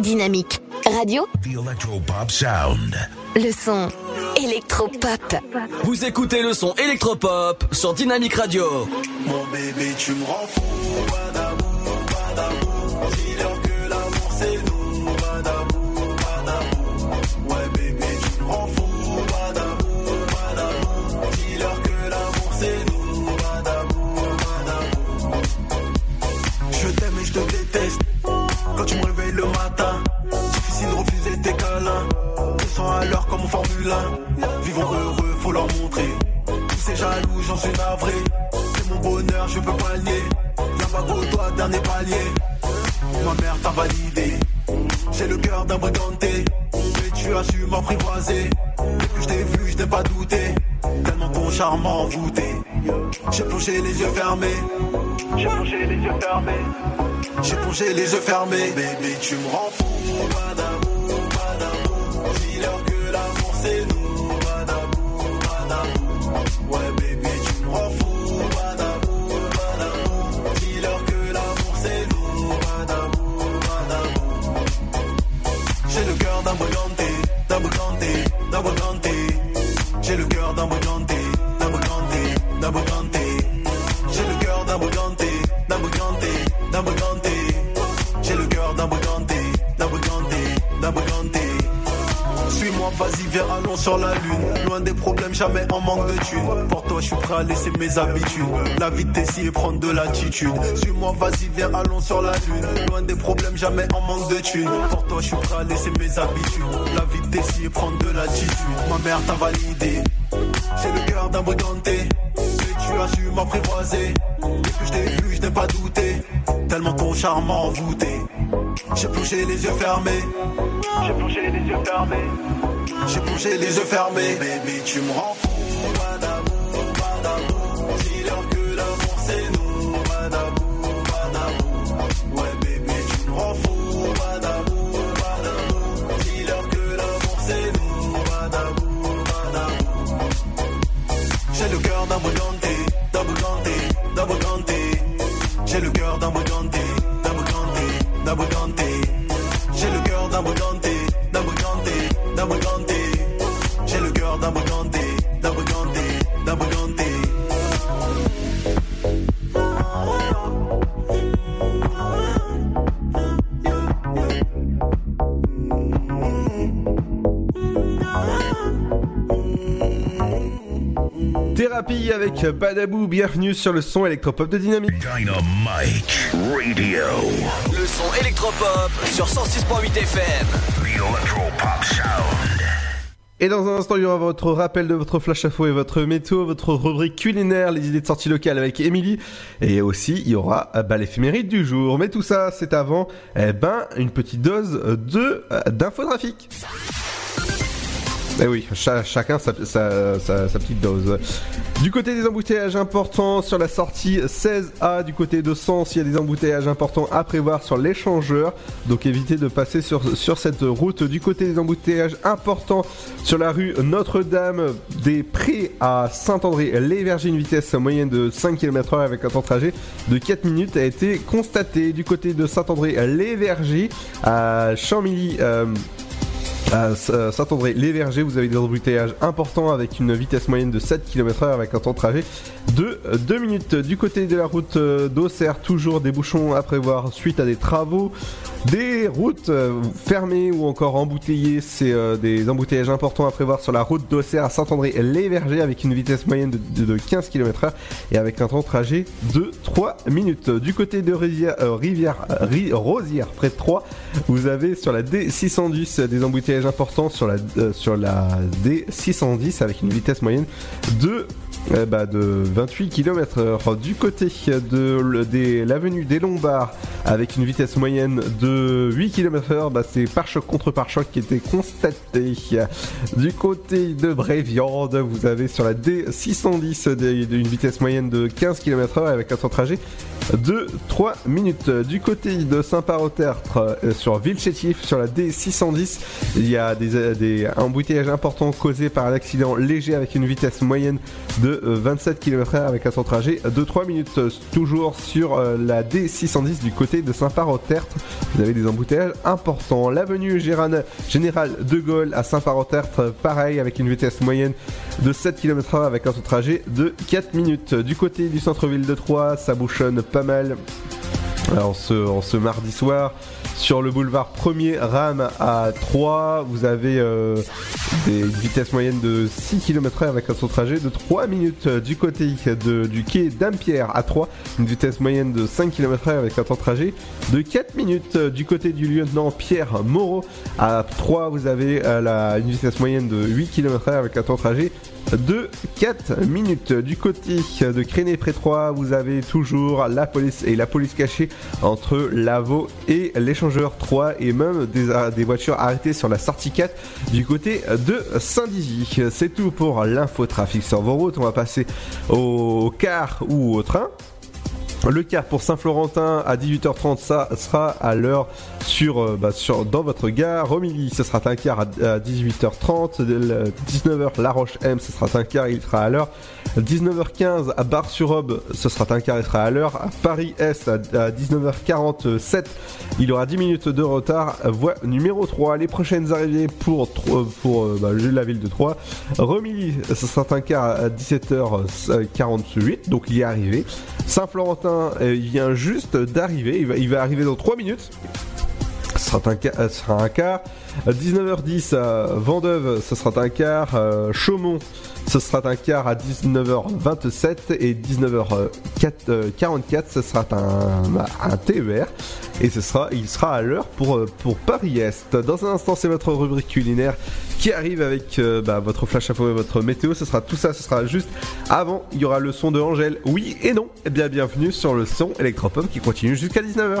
Dynamique radio, The Electropop Sound. le son électropop. Vous écoutez le son électropop sur Dynamique Radio. Mon bébé, tu me rends fou, le matin, difficile de refuser tes câlins. 200 à l'heure comme en Formule 1. Vivons heureux, faut leur montrer. Tous ces jaloux, j'en suis navré. C'est mon bonheur, je peux pas nier. Y'a pas qu'au toi, dernier palier. Ma mère t'a validé. J'ai le cœur d'un briganté. Mais tu as su m'apprivoiser. Depuis que je t'ai vu, je n'ai pas douté. Tellement ton charme envoûté. J'ai plongé les yeux fermés. J'ai plongé les yeux fermés. J'ai plongé les yeux fermés. Baby, tu me rends fou. Badabou, badabou. Dis-leur que l'amour c'est nous. Badabou, badabou. Ouais, baby, tu me rends fou. Badabou, badabou. Dis-leur que l'amour c'est nous. Badabou, badabou. J'ai le cœur d'un briganté, d'un briganté, d'un briganté. J'ai le cœur d'un briganté, d'un briganté, d'un briganté. D'un briganté, d'un briganté, d'un briganté. Suis-moi, vas-y, viens, allons sur la lune. Loin des problèmes, jamais en manque de thunes. Pour toi, je suis prêt à laisser mes habitudes. La vitesse y est prendre de l'attitude. Suis-moi, vas-y, viens, allons sur la lune. Loin des problèmes, jamais en manque de thunes. Pour toi, je suis prêt à laisser mes habitudes. La vitesse y est prendre de l'attitude. Ma mère t'a validé. J'ai le cœur d'un briganté. Et tu as su m'apprivoiser. Depuis que je t'ai vu, je n'ai pas douté. Tellement ton charme m'a envoûté. J'ai plongé les yeux fermés. J'ai plongé les yeux fermés. J'ai plongé les yeux fermés. Baby, tu me rends fou. Avec Badabou, bienvenue sur le son électropop de Dynamique. Dynamite Radio. Le son électropop sur 106.8 FM. The Electropop Sound. Et dans un instant, il y aura votre rappel de votre flash info et votre météo, votre rubrique culinaire, les idées de sortie locale avec Émilie. Et aussi, il y aura euh, bah, l'éphéméride du jour. Mais tout ça, c'est avant, eh ben, une petite dose de euh, d'infotrafic. Eh oui, cha- chacun sa petite dose. Du côté des embouteillages importants sur la sortie 16A, du côté de Sens, il y a des embouteillages importants à prévoir sur l'échangeur. Donc évitez de passer sur, sur cette route. Du côté des embouteillages importants sur la rue Notre-Dame des Prés à Saint-André-les-Vergers, une vitesse moyenne de 5 km/h avec un temps de trajet de 4 minutes a été constaté. Du côté de Saint-André-les-Vergers à Champmilly. euh, à euh, Saint-André-les-Vergers, vous avez des embouteillages importants avec une vitesse moyenne de 7 km/h avec un temps de trajet de 2 minutes. Du côté de la route euh, d'Auxerre, toujours des bouchons à prévoir suite à des travaux. Des routes euh, fermées ou encore embouteillées, c'est euh, des embouteillages importants à prévoir sur la route d'Auxerre à Saint-André-les-Vergers avec une vitesse moyenne de, de- de 15 km/h et avec un temps de trajet de 3 minutes. Du côté de Rivière, euh, Rivière euh, Ri- Rosière, près de 3, vous avez sur la D610 euh, des embouteillages importants sur la, euh, sur la D610 avec une vitesse moyenne de euh, bah, de 28 km heure. Du côté de l'avenue des Lombards, avec une vitesse moyenne de 8 km heure, bah, c'est pare-choc contre pare-choc qui était constaté. Du côté de Bréviande, vous avez sur la D610 des- une vitesse moyenne de 15 km heure avec un temps de trajet de 3 minutes. Du côté de Saint-Par-au-Tertre, euh, sur Villechétif, sur la D610, il y a des, des embouteillages importants causés par un accident léger avec une vitesse moyenne de euh, 27 km/h avec un temps trajet de 3 minutes. Euh, Toujours sur euh, la D610 du côté de Saint-Par-au-Tertre, vous avez des embouteillages importants. L'avenue Général de Gaulle à Saint-Par-au-Tertre, euh, pareil, avec une vitesse moyenne de 7 km/h avec un temps trajet de 4 minutes. Du côté du centre-ville de Troyes, ça bouchonne pas mal. Alors, ce, en ce mardi soir, sur le boulevard 1er Ram à 3, vous avez euh, des une vitesse moyenne de 6 km/h avec un temps de trajet de 3 minutes. Du côté du quai d'Ampierre à 3, une vitesse moyenne de 5 km/h avec un temps de trajet de 4 minutes. Du côté du lieutenant Pierre Moreau à 3, vous avez euh, une vitesse moyenne de 8 km/h avec un temps de trajet de 4 minutes. Du côté de Créné près 3, vous avez toujours la police et la police cachée entre Lavaux et l'échangeur 3 et même des, des voitures arrêtées sur la sortie 4 du côté de Saint-Dizy. C'est tout pour l'infotrafic sur vos routes. On va passer au car ou au train. Le car pour Saint-Florentin à 18h30, ça sera à l'heure sur, euh, bah, sur dans votre gare. Romilly, ce sera un car à, à 18h30. Le 19h, La Roche M, ce sera un car, il sera à l'heure. 19h15 à Bar-sur-Aube, ce sera un car, il sera à l'heure. À Paris-Est à, à 19h47, il aura 10 minutes de retard. Voie numéro 3. Les prochaines arrivées pour, Tro- pour euh, bah, la ville de Troyes. Romilly, ce sera un car à 17h48, donc il est arrivé. Saint-Florentin, euh, il vient juste d'arriver, il va, il va arriver dans 3 minutes. Ce sera un, euh, ce sera un quart. À 19h10 à Vendeuve, ce sera un quart. Euh, Chaumont, ce sera un quart à 19h27 et 19h44, ce sera un, un TER et ce sera, il sera à l'heure pour, euh, pour Paris-Est. Dans un instant, c'est votre rubrique culinaire qui arrive avec euh, bah, votre flash info et votre météo. Ce sera tout ça, ce sera juste avant. Il y aura le son de Angèle, oui et non. Eh bien, bienvenue sur le son électropop qui continue jusqu'à 19h.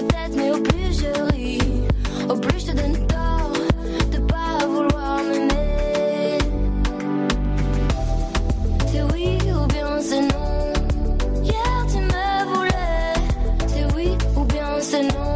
peut-être, mais au plus je ris, au plus je te donne tort de pas vouloir m'aimer. C'est oui ou bien c'est non. Hier tu me voulais, c'est oui ou bien c'est non.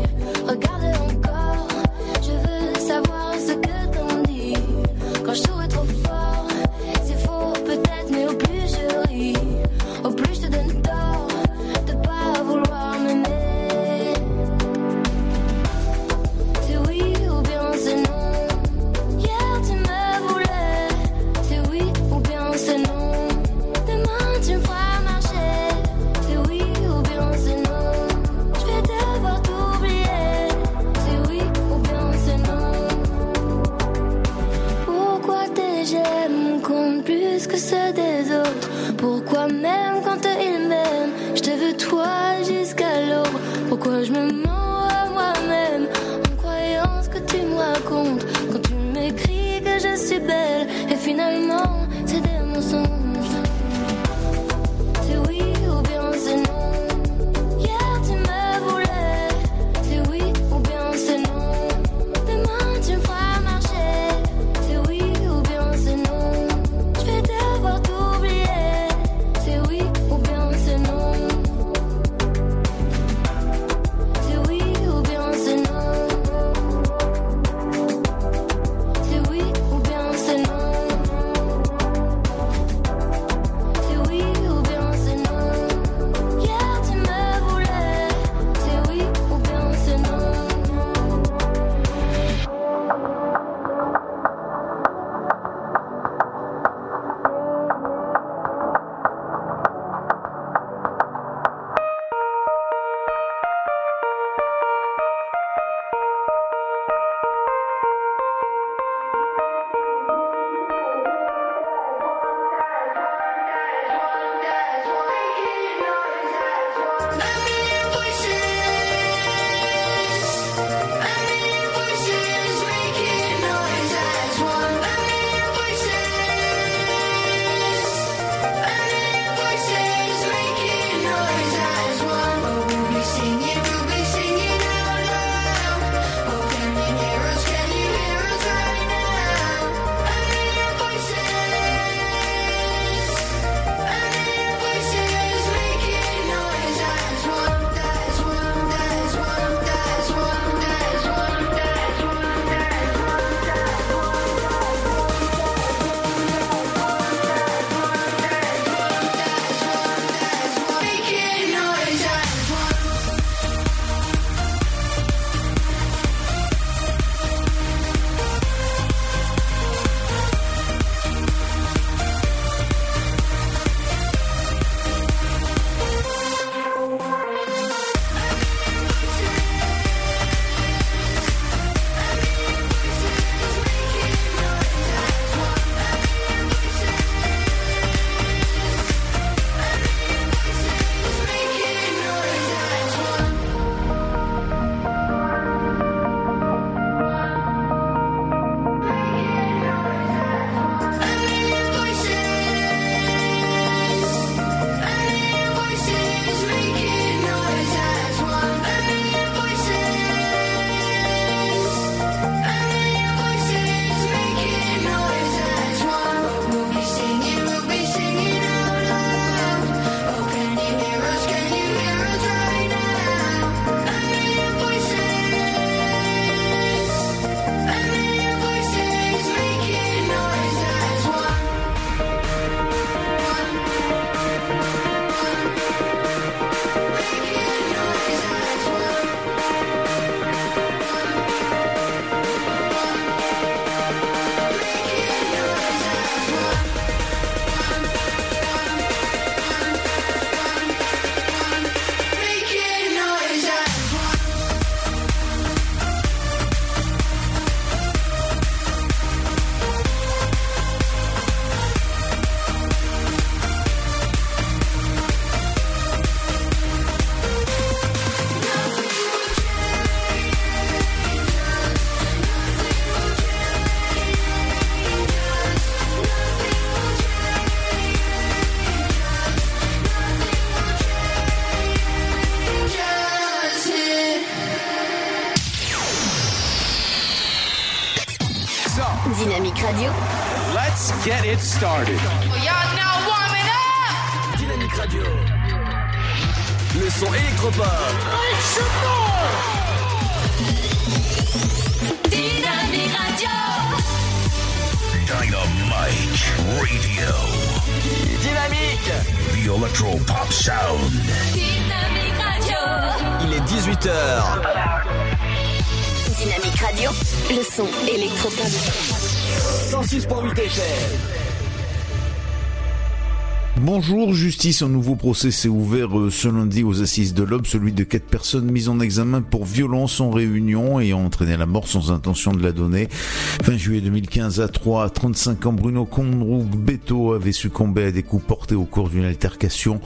Bonjour, justice, un nouveau procès s'est ouvert euh, ce lundi aux assises de l'Aube, celui de quatre personnes mises en examen pour violence en réunion ayant entraîné la mort sans intention de la donner. Fin juillet 2015 à 3 à 35 ans, Bruno Condrou Beto avait succombé à des coups portés au cours d'une altercation.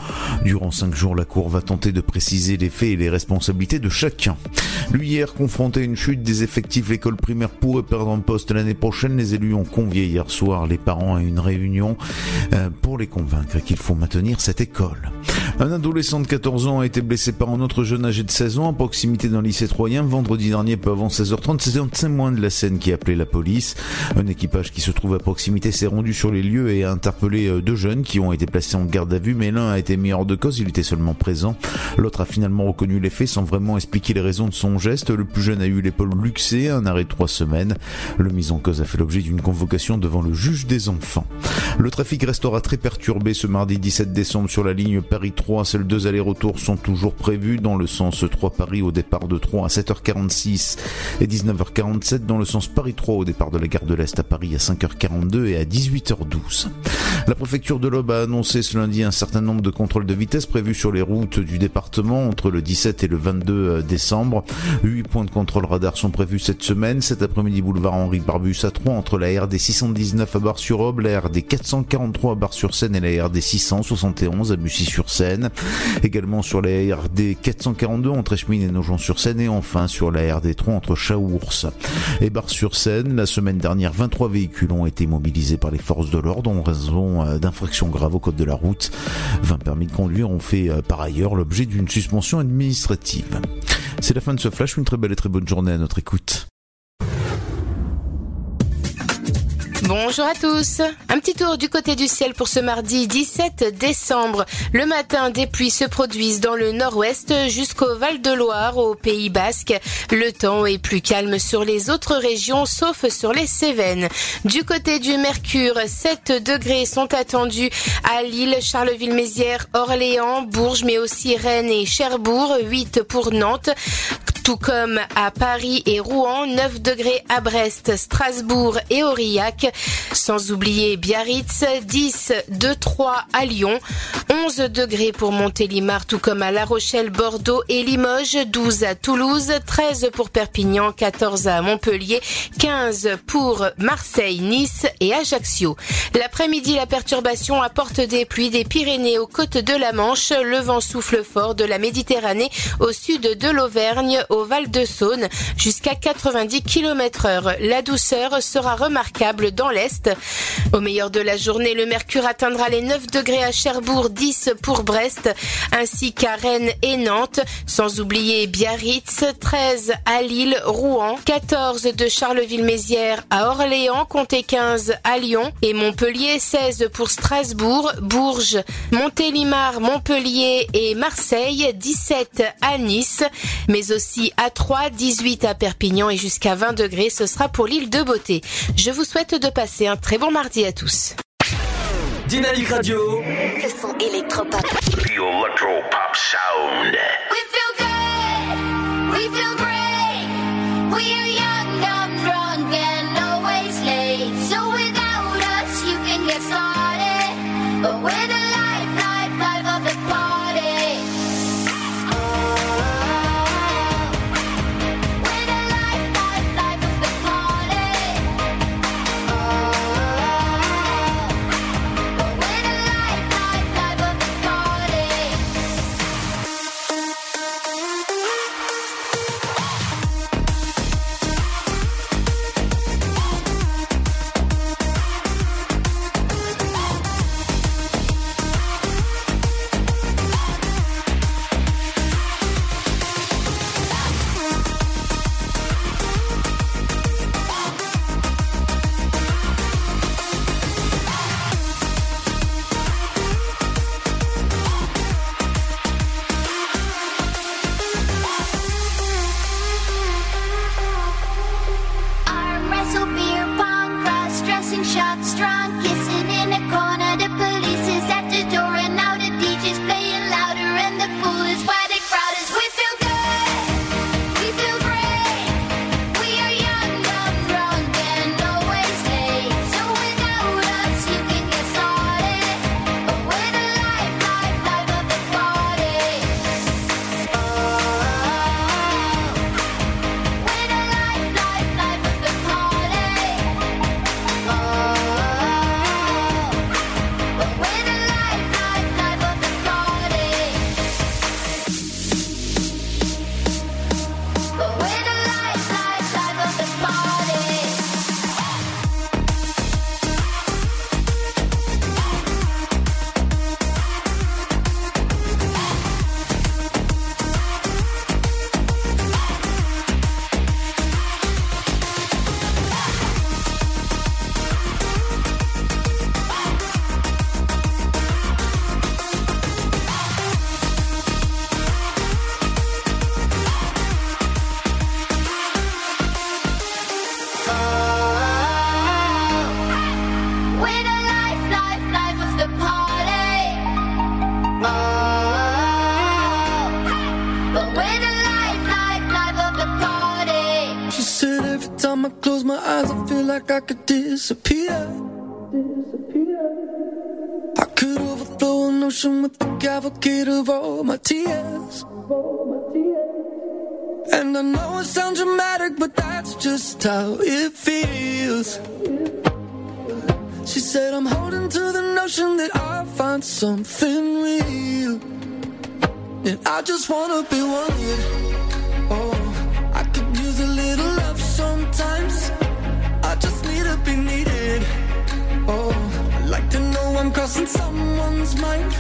Durant cinq jours, la Cour va tenter de préciser les faits et les responsabilités de chacun. Lui hier, confronté à une chute des effectifs, l'école primaire pourrait perdre un poste l'année prochaine. Les élus ont convié hier soir les parents à une réunion euh, pour les convaincre qu'il faut maintenir cette école. Un adolescent de 14 ans a été blessé par un autre jeune âgé de 16 ans à proximité d'un lycée troyen vendredi dernier peu avant 16h30. C'est un témoin de la scène qui a appelé la police. Un équipage qui se trouve à proximité s'est rendu sur les lieux et a interpellé euh, deux jeunes qui ont été placés en garde à vue, mais l'un a été mis hors de cause, il était seulement présent. L'autre a finalement reconnu les faits sans vraiment expliquer les raisons de son geste. Le plus jeune a eu l'épaule luxée, un arrêt de trois semaines. Le mis en cause a fait l'objet d'une convocation devant le juge des enfants. Le trafic restera très perturbé ce mardi 17 décembre sur la ligne Paris 3. Seuls deux allers-retours sont toujours prévus dans le sens 3 Paris au départ de 3 à 7h46 et 19h47 dans le sens Paris 3 au départ de la gare de l'Est à Paris à 5h42 et à 18h12. La préfecture de l'Aube a annoncé ce lundi un certain nombre de contrôles de vitesse prévus sur les routes du département entre le 17 et le 22 décembre. Huit points de contrôle radar sont prévus cette semaine. Cet après-midi, boulevard Henri Barbus à 3 entre la RD 619 à Bar-sur-Aube, la RD 443 à Bar-sur-Seine et la RD 671 à Bussy-sur-Seine. Également sur la RD 442 entre Eschmines et Nogent-sur-Seine et enfin sur la RD 3 entre Chaours et Bar-sur-Seine. La semaine dernière, 23 véhicules ont été mobilisés par les forces de l'ordre en raison euh, d'infractions graves au code de la route. 20 permis de conduire ont fait euh, par ailleurs l'objet d'une suspension administrative. C'est la fin de ce flash, une très belle et très bonne journée à notre écoute. Bonjour à tous. Un petit tour du côté du ciel pour ce mardi 17 décembre. Le matin, des pluies se produisent dans le nord-ouest jusqu'au Val-de-Loire, au Pays Basque. Le temps est plus calme sur les autres régions, sauf sur les Cévennes. Du côté du Mercure, 7 degrés sont attendus à Lille, Charleville-Mézières, Orléans, Bourges, mais aussi Rennes et Cherbourg, 8 pour Nantes. Tout comme à Paris et Rouen, 9 degrés à Brest, Strasbourg et Aurillac. Sans oublier Biarritz, 10 de 3 à Lyon, 11 degrés pour Montélimar, tout comme à La Rochelle, Bordeaux et Limoges, 12 à Toulouse, 13 pour Perpignan, 14 à Montpellier, 15 pour Marseille, Nice et Ajaccio. L'après-midi, la perturbation apporte des pluies des Pyrénées aux côtes de la Manche. Le vent souffle fort de la Méditerranée au sud de l'Auvergne, au Val de Saône, jusqu'à 90 km heure. La douceur sera remarquable dans l'Est. Au meilleur de la journée, le mercure atteindra les 9 degrés à Cherbourg, 10 pour Brest, ainsi qu'à Rennes et Nantes, sans oublier Biarritz, 13 à Lille, Rouen, 14 de Charleville-Mézières à Orléans, comptez 15 à Lyon et Montpellier, 16 pour Strasbourg, Bourges, Montélimar, Montpellier et Marseille, 17 à Nice, mais aussi à 3, 18 à Perpignan et jusqu'à 20 degrés, ce sera pour l'île de Beauté. Je vous souhaite de passer un très bon mardi à tous. Dynamique Radio. Le son électropop. The Electro Pop Sound. We feel good. We feel great. We are young, my eyes, I feel like I could disappear. Disappear. I could overflow an ocean with the cavalcade of all my tears. And I know it sounds dramatic, but that's just how it feels. She said, I'm holding to the notion that I'll find something real. And I just wanna be wanted. Sometimes. I just need to be needed. Oh, I like to know I'm crossing someone's mind.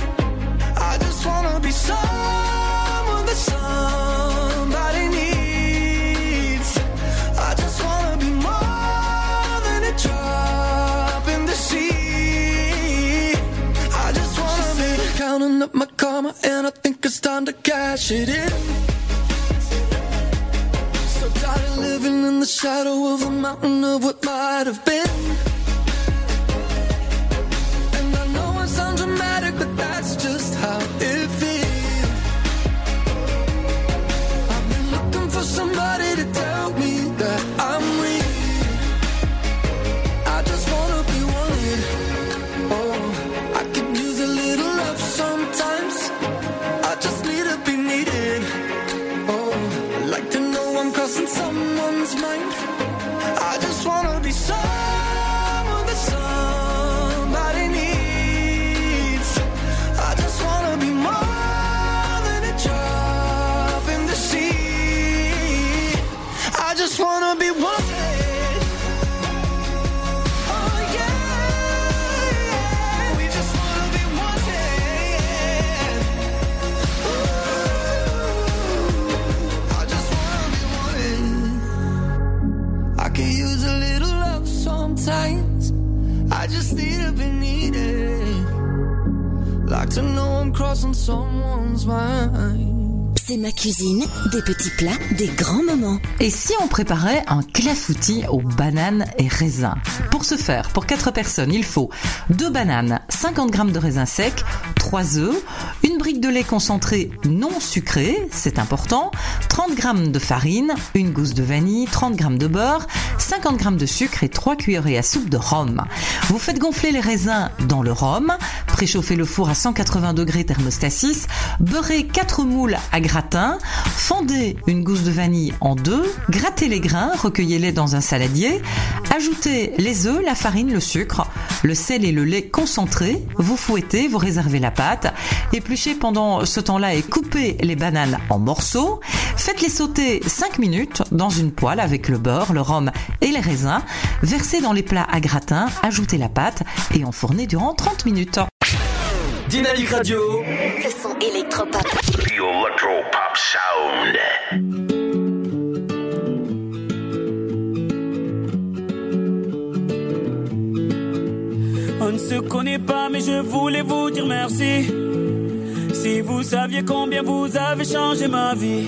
I just wanna be someone that somebody needs. I just wanna be more than a drop in the sea. I just wanna be counting up my karma, and I think it's time to cash it in. Living in the shadow of a mountain of what might have been. Someone's mind. I just wanna be someone that somebody needs. I just wanna be more than a drop in the sea. I just wanna be wanted. I just need to be needed. Like to know I'm crossing someone's mind. C'est ma cuisine, des petits plats, des grands moments. Et si on préparait un clafoutis aux bananes et raisins Pour ce faire, pour 4 personnes, il faut 2 bananes, 50 g de raisins secs, 3 œufs, une brique de lait concentré non sucré, c'est important, 30 g de farine, une gousse de vanille, 30 g de beurre, 50 g de sucre et 3 cuillerées à soupe de rhum. Vous faites gonfler les raisins dans le rhum, préchauffez le four à 180 degrés thermostat 6, beurrez 4 moules à gratin, fondez une gousse de vanille en deux, grattez les grains, recueillez-les dans un saladier, ajoutez les œufs, la farine, le sucre, le sel et le lait concentré, vous fouettez, vous réservez la pâte, épluchez pendant ce temps-là et coupez les bananes en morceaux, faites-les sauter 5 minutes dans une poêle avec le beurre, le rhum et les raisins, versez dans les plats à gratin, ajoutez la pâte et enfournez durant 30 minutes. Dynamique Radio. Le son électropop. The Electro Pop Sound. On ne se connaît pas, mais je voulais vous dire merci. Si vous saviez combien vous avez changé ma vie,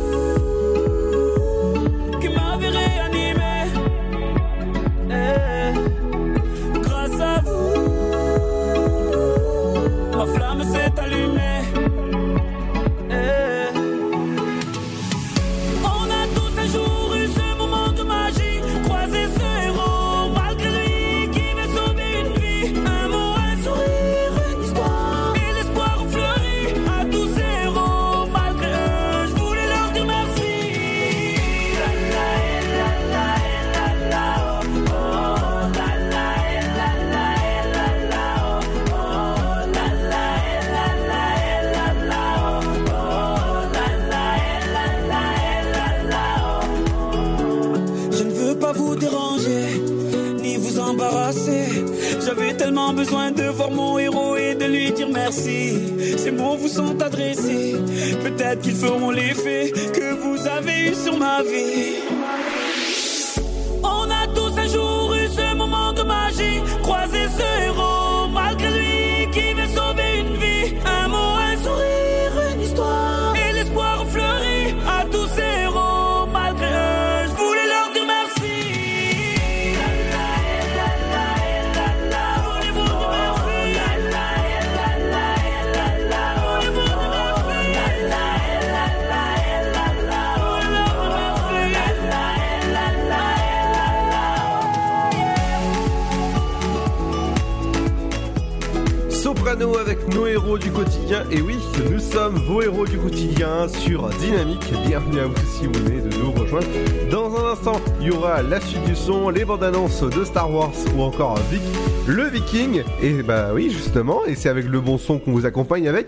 ma flamme besoin de voir mon héros et de lui dire merci. Ces mots vous sont adressés, peut-être qu'ils feront l'effet que vous avez eu sur ma vie. Du quotidien. Et oui, nous sommes vos héros du quotidien sur Dynamique. Bienvenue à vous si vous venez de nous rejoindre. Dans un instant, il y aura la suite du son, les bandes annonces de Star Wars ou encore Vic, le Viking. Et bah oui, justement, et c'est avec le bon son qu'on vous accompagne avec.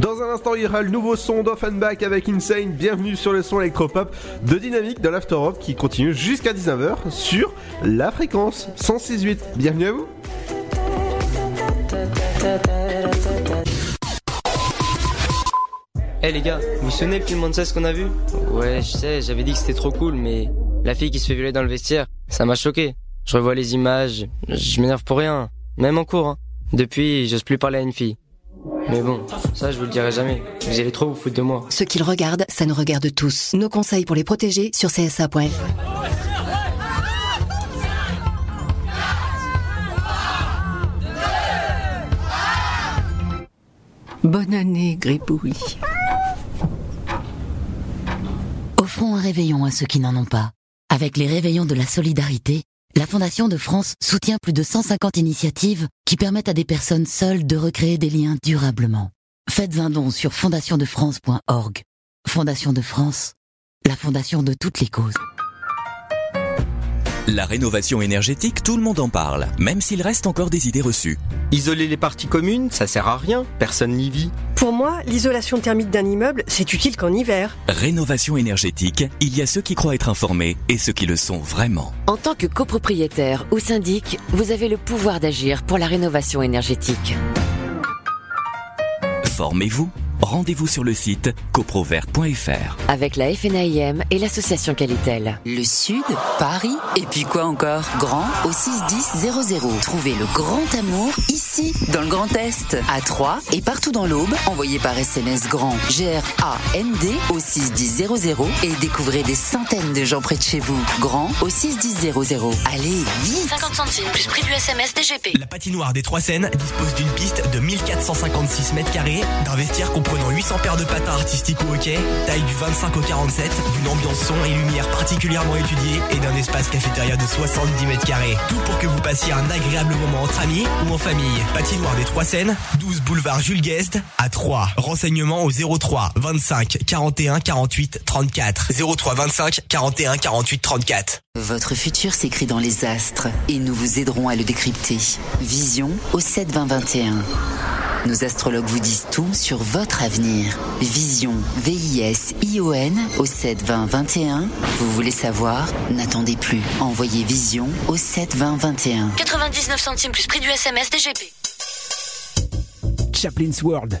Dans un instant, il y aura le nouveau son d'Offenbach avec Insane. Bienvenue sur le son électropop de Dynamique de l'After Rock qui continue jusqu'à 19h sur la fréquence 106.8. Bienvenue à vous. Eh les gars, vous vous souvenez le film Monsters qu'on a vu? Ouais, je sais, j'avais dit que c'était trop cool, mais la fille qui se fait violer dans le vestiaire, ça m'a choqué. Je revois les images, je m'énerve pour rien, même en cours. hein. Depuis, j'ose plus parler à une fille. Mais bon, ça je vous le dirai jamais. Vous allez trop vous foutre de moi. Ce qu'ils regardent, ça nous regarde tous. Nos conseils pour les protéger sur csa.fr. Bonne année, Gribouille. Offrons un réveillon à ceux qui n'en ont pas. Avec les réveillons de la solidarité, la Fondation de France soutient plus de 150 initiatives qui permettent à des personnes seules de recréer des liens durablement. Faites un don sur fondationdefrance.org. Fondation de France, la fondation de toutes les causes. La rénovation énergétique, tout le monde en parle, même s'il reste encore des idées reçues. Isoler les parties communes, ça sert à rien, personne n'y vit. Pour moi, l'isolation thermique d'un immeuble, c'est utile qu'en hiver. Rénovation énergétique, il y a ceux qui croient être informés et ceux qui le sont vraiment. En tant que copropriétaire ou syndic, vous avez le pouvoir d'agir pour la rénovation énergétique. Formez-vous. Rendez-vous sur le site coprovert.fr. Avec la FNAIM et l'association Qualitel. Le Sud, Paris, et puis quoi encore? Grand au 61000. Trouvez le grand amour ici, dans le Grand Est, à Troyes et partout dans l'Aube. Envoyez par SMS grand G-R-A-N-D au 61000 et découvrez des centaines de gens près de chez vous. Grand au 61000. Allez, vite 50 centimes plus prix du SMS DGP. La patinoire des Trois Seines dispose d'une piste de 1456 mètres carrés, d'un vestiaire comprenant 800 paires de patins artistiques au hockey, taille du 25 au 47, d'une ambiance son et lumière particulièrement étudiée et d'un espace cafétéria de 70 mètres carrés. Tout pour que vous passiez un agréable moment entre amis ou en famille. Patinoire des Trois Seines, 12 boulevard Jules Guest à 3. Renseignements au 03 25 41 48 34. 03 25 41 48 34. Votre futur s'écrit dans les astres et nous vous aiderons à le décrypter. Vision au 7 20 21. Nos astrologues vous disent tout sur votre avenir. Vision, V-I-S-I-O-N au 7 20 21. Vous voulez savoir? N'attendez plus. Envoyez Vision au 7 20 21. 99 centimes plus prix du SMS DGP. Chaplin's World,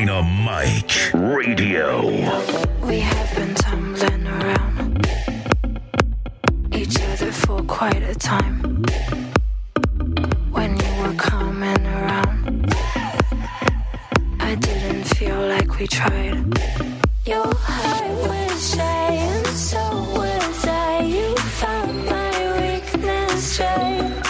Dynamite Radio. We have been tumbling around each other for quite a time. When you were coming around, I didn't feel like we tried. Your heart was shy, and so was I. You found my weakness right.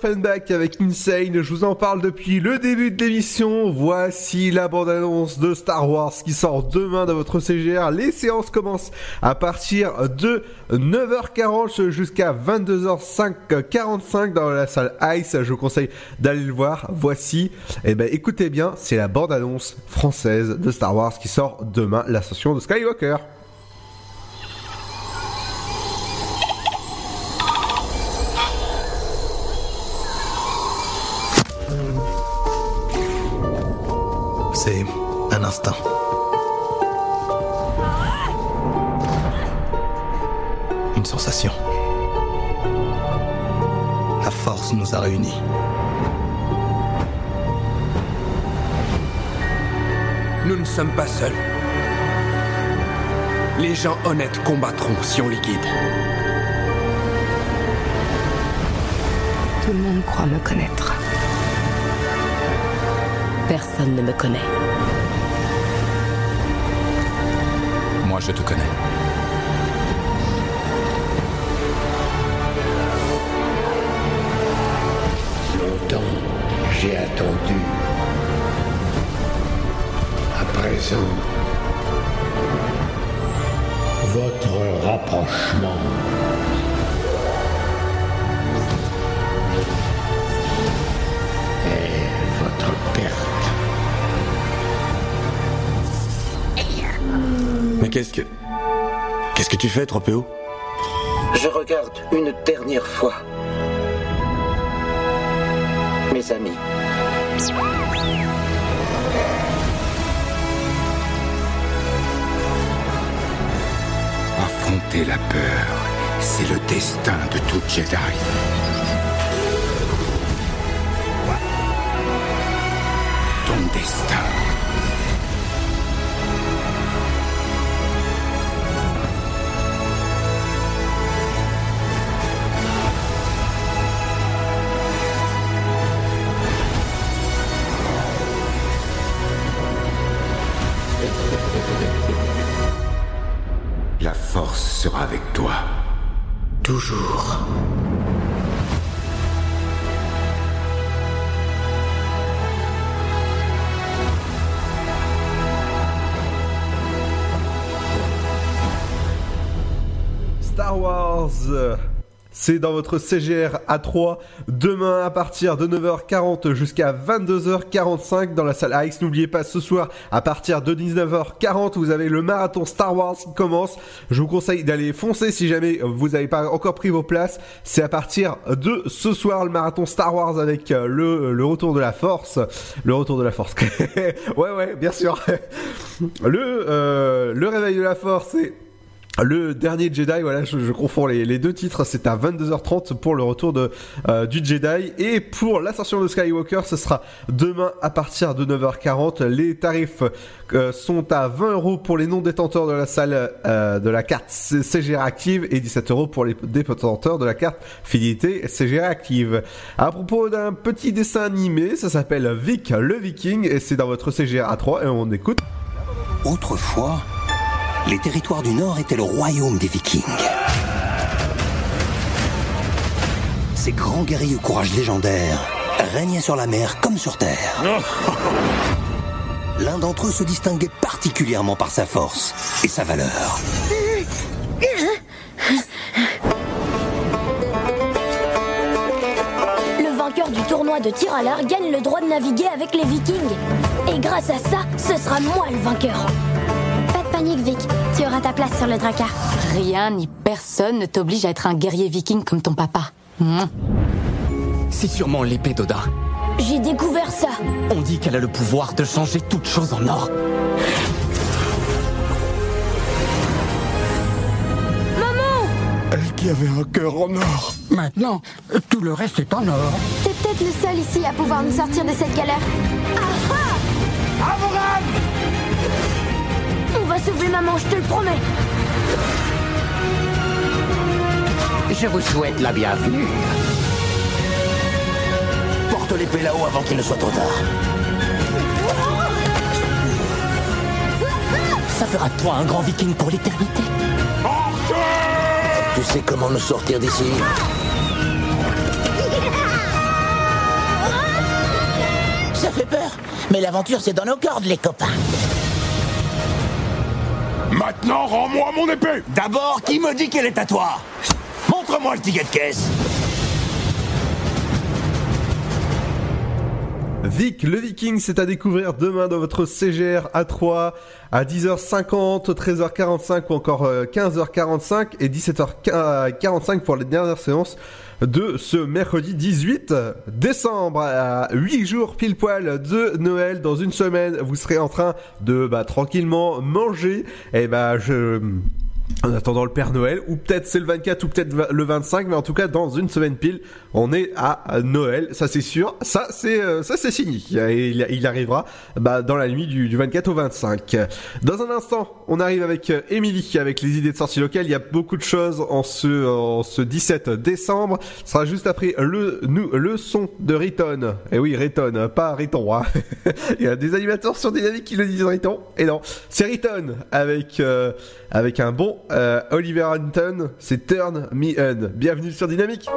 d'Offenbach avec Insane, je vous en parle depuis le début de l'émission. Voici la bande-annonce de Star Wars qui sort demain dans votre CGR. Les séances commencent à partir de 9h40 jusqu'à 22h45 dans la salle Ice. Je vous conseille d'aller le voir. Voici, eh ben écoutez bien, c'est la bande-annonce française de Star Wars qui sort demain, l'ascension de Skywalker. Les gens honnêtes combattront si on les guide. Tout le monde croit me connaître. Personne ne me connaît. Moi, je te connais. Longtemps, j'ai attendu. Présent, votre rapprochement. Et votre perte. Mais qu'est-ce que. Qu'est-ce que tu fais, Tropéo? Je regarde une dernière fois. Mes amis. La peur, c'est le destin de tout Jedi. Star Wars. C'est dans votre CGR A3 demain à partir de 9h40 jusqu'à 22h45 dans la salle AX. N'oubliez pas ce soir à partir de 19h40 vous avez le marathon Star Wars qui commence. Je vous conseille d'aller foncer si jamais vous n'avez pas encore pris vos places. C'est à partir de ce soir le marathon Star Wars avec euh, le, le retour de la force. Le retour de la force. ouais ouais bien sûr. Le, euh, le réveil de la force c'est le dernier Jedi, voilà, je, confonds les, les, deux titres, c'est à 22h30 pour le retour de, euh, du Jedi. Et pour l'ascension de Skywalker, ce sera demain à partir de 9h40. Les tarifs euh, sont à 20 euros pour les non-détenteurs de la salle euh, de la carte CGR Active et 17 euros pour les détenteurs de la carte fidélité CGR Active. À propos d'un petit dessin animé, ça s'appelle Vic le Viking et c'est dans votre CGR A3 et on écoute. Autrefois, les territoires du Nord étaient le royaume des Vikings. Ces grands guerriers au courage légendaire régnaient sur la mer comme sur terre. L'un d'entre eux se distinguait particulièrement par sa force et sa valeur. Le vainqueur du tournoi de tir à l'arc gagne le droit de naviguer avec les Vikings. Et grâce à ça, ce sera moi le vainqueur. Panique, Vic. Tu auras ta place sur le Drakkar. Rien ni personne ne t'oblige à être un guerrier viking comme ton papa. Mmh. C'est sûrement l'épée d'Odin. J'ai découvert ça. On dit qu'elle a le pouvoir de changer toute chose en or. Maman Elle qui avait un cœur en or. Maintenant, tout le reste est en or. T'es peut-être le seul ici à pouvoir nous sortir de cette galère. Ah ah va sauver maman, je te le promets. Je vous souhaite la bienvenue. Porte l'épée là-haut avant qu'il ne soit trop tard. Ça fera de toi un grand viking pour l'éternité. Tu sais comment nous sortir d'ici Ça fait peur, mais l'aventure c'est dans nos cordes, les copains. Maintenant, rends-moi mon épée. D'abord, qui me dit qu'elle est à toi? Montre-moi le ticket de caisse. Vic, le Viking, c'est à découvrir demain dans votre CGR A3 à 10h50, 13h45 ou encore 15h45 et 17h45 pour les dernières séances de ce mercredi 18 décembre à 8 jours pile poil de Noël. Dans une semaine vous serez en train de bah, tranquillement manger. Et bah je en attendant le Père Noël, ou peut-être c'est le 24 ou peut-être le 25, mais en tout cas dans une semaine pile, on est à Noël, ça c'est sûr, ça c'est euh, ça c'est signé, il, il arrivera bah, dans la nuit du, du, 24 au 25. Dans un instant, on arrive avec Émilie, avec les idées de sortie locale, il y a beaucoup de choses en ce, en ce 17 décembre, ce sera juste après le, nous, le son de Riton, et oui Riton, pas Riton, hein. il y a des animateurs sur Dynamique qui le disent Riton, et non, c'est Riton avec, euh, avec un bon euh, Oliver Hunton, c'est Turn Me On. Bienvenue sur Dynamique.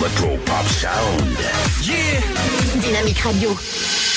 electro pop sound. Yeah! Dynamique Radio.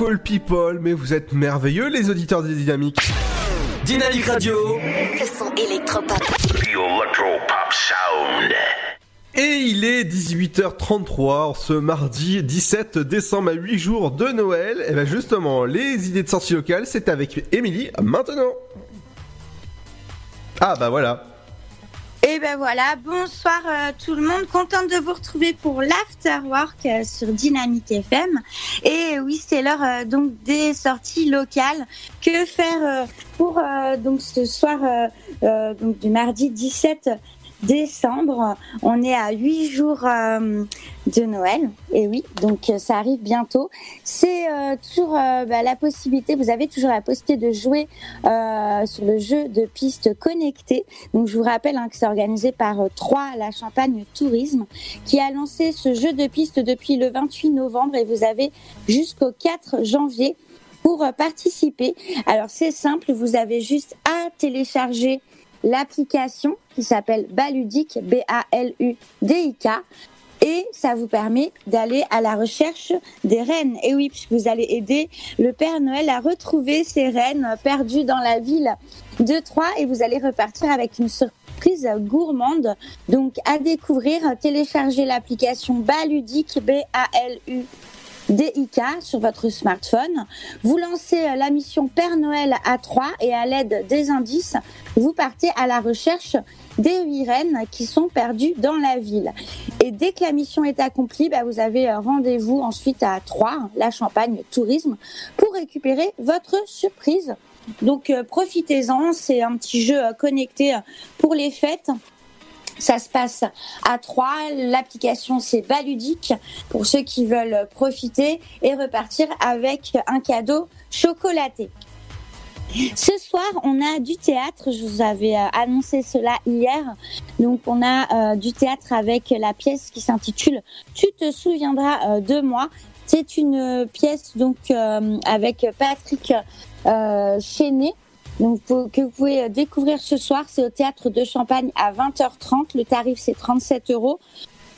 People, mais vous êtes merveilleux les auditeurs des dynamiques. Dynamique Radio. Le son électropop. Electropop sound. Et il est 18h33 ce mardi 17 décembre à 8 jours de Noël. Et bien justement, les idées de sortie locale, c'est avec Émilie maintenant. Ah bah voilà. Et ben voilà, bonsoir euh, tout le monde. Contente de vous retrouver pour l'Afterwork euh, sur Dynamique FM. Et oui, c'est l'heure euh, donc des sorties locales. Que faire pour donc ce soir du mardi 17 décembre. On est à 8 jours euh, de Noël. Et oui, donc euh, ça arrive bientôt. C'est euh, toujours euh, bah, la possibilité, vous avez toujours la possibilité de jouer euh, sur le jeu de piste connecté. Donc je vous rappelle hein, que c'est organisé par 3, la Champagne Tourisme, qui a lancé ce jeu de piste depuis le 28 novembre et vous avez jusqu'au 4 janvier pour participer. Alors c'est simple, vous avez juste à télécharger l'application qui s'appelle Baludic, B-A-L-U-D-I-K. Et ça vous permet d'aller à la recherche des rennes. Et oui, puisque vous allez aider le Père Noël à retrouver ces rennes perdues dans la ville de Troyes et vous allez repartir avec une surprise gourmande. Donc à découvrir, téléchargez l'application Baludic, B-A-L-U. DIK sur votre smartphone. Vous lancez euh, la mission Père Noël à 3 et à l'aide des indices, vous partez à la recherche des huit qui sont perdues dans la ville. Et dès que la mission est accomplie, bah, vous avez euh, rendez-vous ensuite à 3, la Champagne Tourisme, pour récupérer votre surprise. Donc euh, profitez-en, c'est un petit jeu connecté pour les fêtes. Ça se passe à 3. L'application, c'est Baludique pour ceux qui veulent profiter et repartir avec un cadeau chocolaté. Ce soir, on a du théâtre. Je vous avais euh, annoncé cela hier. Donc, on a euh, du théâtre avec la pièce qui s'intitule Tu te souviendras euh, de moi. C'est une pièce donc avec Patrick Chenet. Donc, que vous pouvez euh, découvrir ce soir, c'est au théâtre de Champagne à 20h30. Le tarif, c'est 37 euros.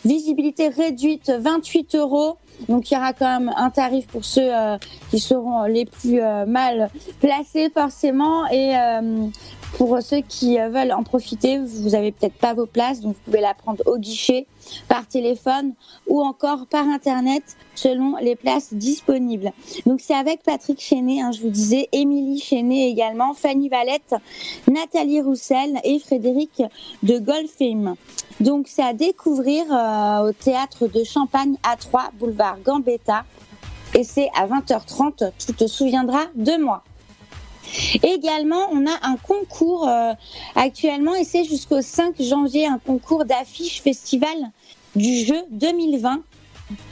Visibilité réduite, 28 euros. Donc, il y aura quand même un tarif pour ceux euh, qui seront les plus euh, mal placés, forcément. Et euh, pour ceux qui euh, veulent en profiter, vous avez peut-être pas vos places, donc vous pouvez la prendre au guichet, par téléphone ou encore par internet selon les places disponibles. Donc c'est avec Patrick Chenet, hein, je vous disais, Émilie Chenet également, Fanny Valette, Nathalie Roussel et Frédéric de Golfem. Donc c'est à découvrir euh, au théâtre de Champagne à 3, boulevard Gambetta. Et c'est à 20h30, tu te souviendras de moi. Également, on a un concours euh, actuellement et c'est jusqu'au 5 janvier un concours d'affiches festival du jeu 2020.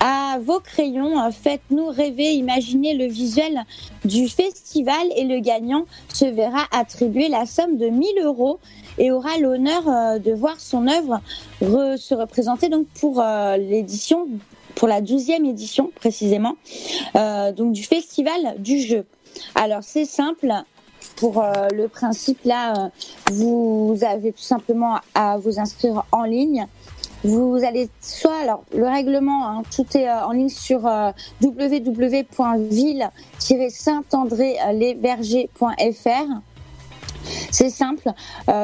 À vos crayons, euh, faites-nous rêver, imaginez le visuel du festival et le gagnant se verra attribuer la somme de 1000 euros et aura l'honneur euh, de voir son œuvre re- se représenter donc pour euh, l'édition, pour la 12e édition précisément, donc du festival du jeu. Alors c'est simple. Pour euh, le principe là, euh, vous avez tout simplement à vous inscrire en ligne. Vous allez soit alors le règlement, hein, tout est euh, en ligne sur www.ville-saint-andré-les-vergers.fr. C'est simple,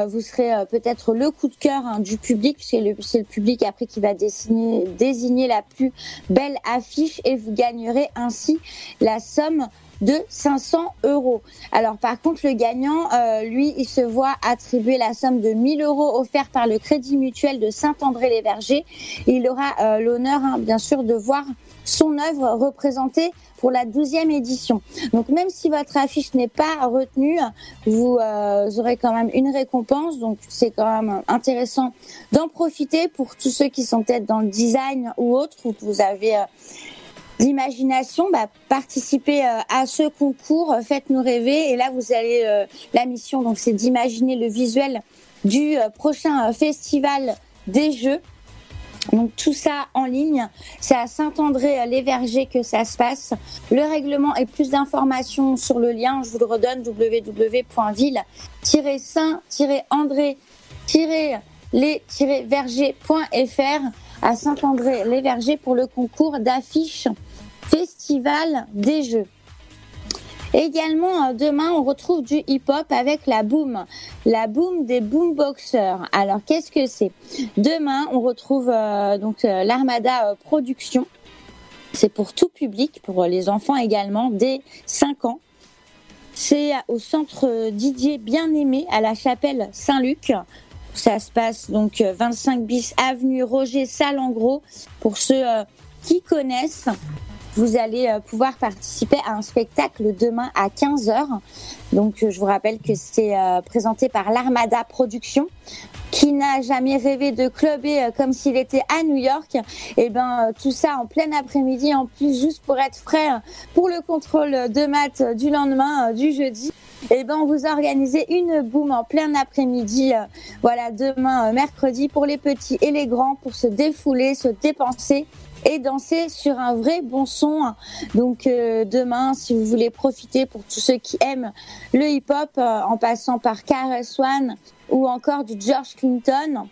vous serez peut-être le coup de cœur hein, du public, puisque le- c'est le public après qui va désigner la plus belle affiche et vous gagnerez ainsi la somme de 500 euros. Alors par contre, le gagnant, euh, lui, il se voit attribuer la somme de 1000 euros offerte par le Crédit Mutuel de Saint-André-les-Vergers. Il aura euh, l'honneur, hein, bien sûr, de voir son œuvre représentée pour la 12e édition. Donc même si votre affiche n'est pas retenue, vous euh, aurez quand même une récompense. Donc c'est quand même intéressant d'en profiter pour tous ceux qui sont peut-être dans le design ou autre, où vous avez euh, l'imagination, bah, participez euh, à ce concours, euh, faites-nous rêver. Et là, vous allez, euh, la mission, donc, c'est d'imaginer le visuel du prochain festival des Jeux. Donc tout ça en ligne, c'est à Saint-André-les-Vergers que ça se passe. Le règlement et plus d'informations sur le lien, je vous le redonne, www.ville-saint-andré-les-vergers.fr à Saint-André-les-Vergers pour le concours d'affiches Festival des Jeux. Également, euh, demain, on retrouve du hip-hop avec la boom, la boom des boomboxers. Alors, qu'est-ce que c'est? Demain, on retrouve euh, euh, l'Armada euh, Production. C'est pour tout public, pour les enfants également, dès 5 ans. C'est au centre Didier Bien-Aimé à la chapelle Saint-Luc. Ça se passe donc euh, 25 bis avenue Roger Salengro. Pour ceux qui connaissent, vous allez euh, pouvoir participer à un spectacle demain à 15h. Donc euh, je vous rappelle que c'est euh, présenté par l'Armada Production. qui n'a jamais rêvé de clubber comme s'il était à New York Et ben euh, tout ça en plein après-midi, en plus juste pour être frais pour le contrôle de maths du lendemain, du jeudi. Et ben on vous a organisé une boum en plein après-midi, voilà demain mercredi pour les petits et les grands pour se défouler, se dépenser et danser sur un vrai bon son. Donc euh, demain, si vous voulez profiter pour tous ceux qui aiment le hip-hop, euh, en passant par KRS One ou encore du George Clinton,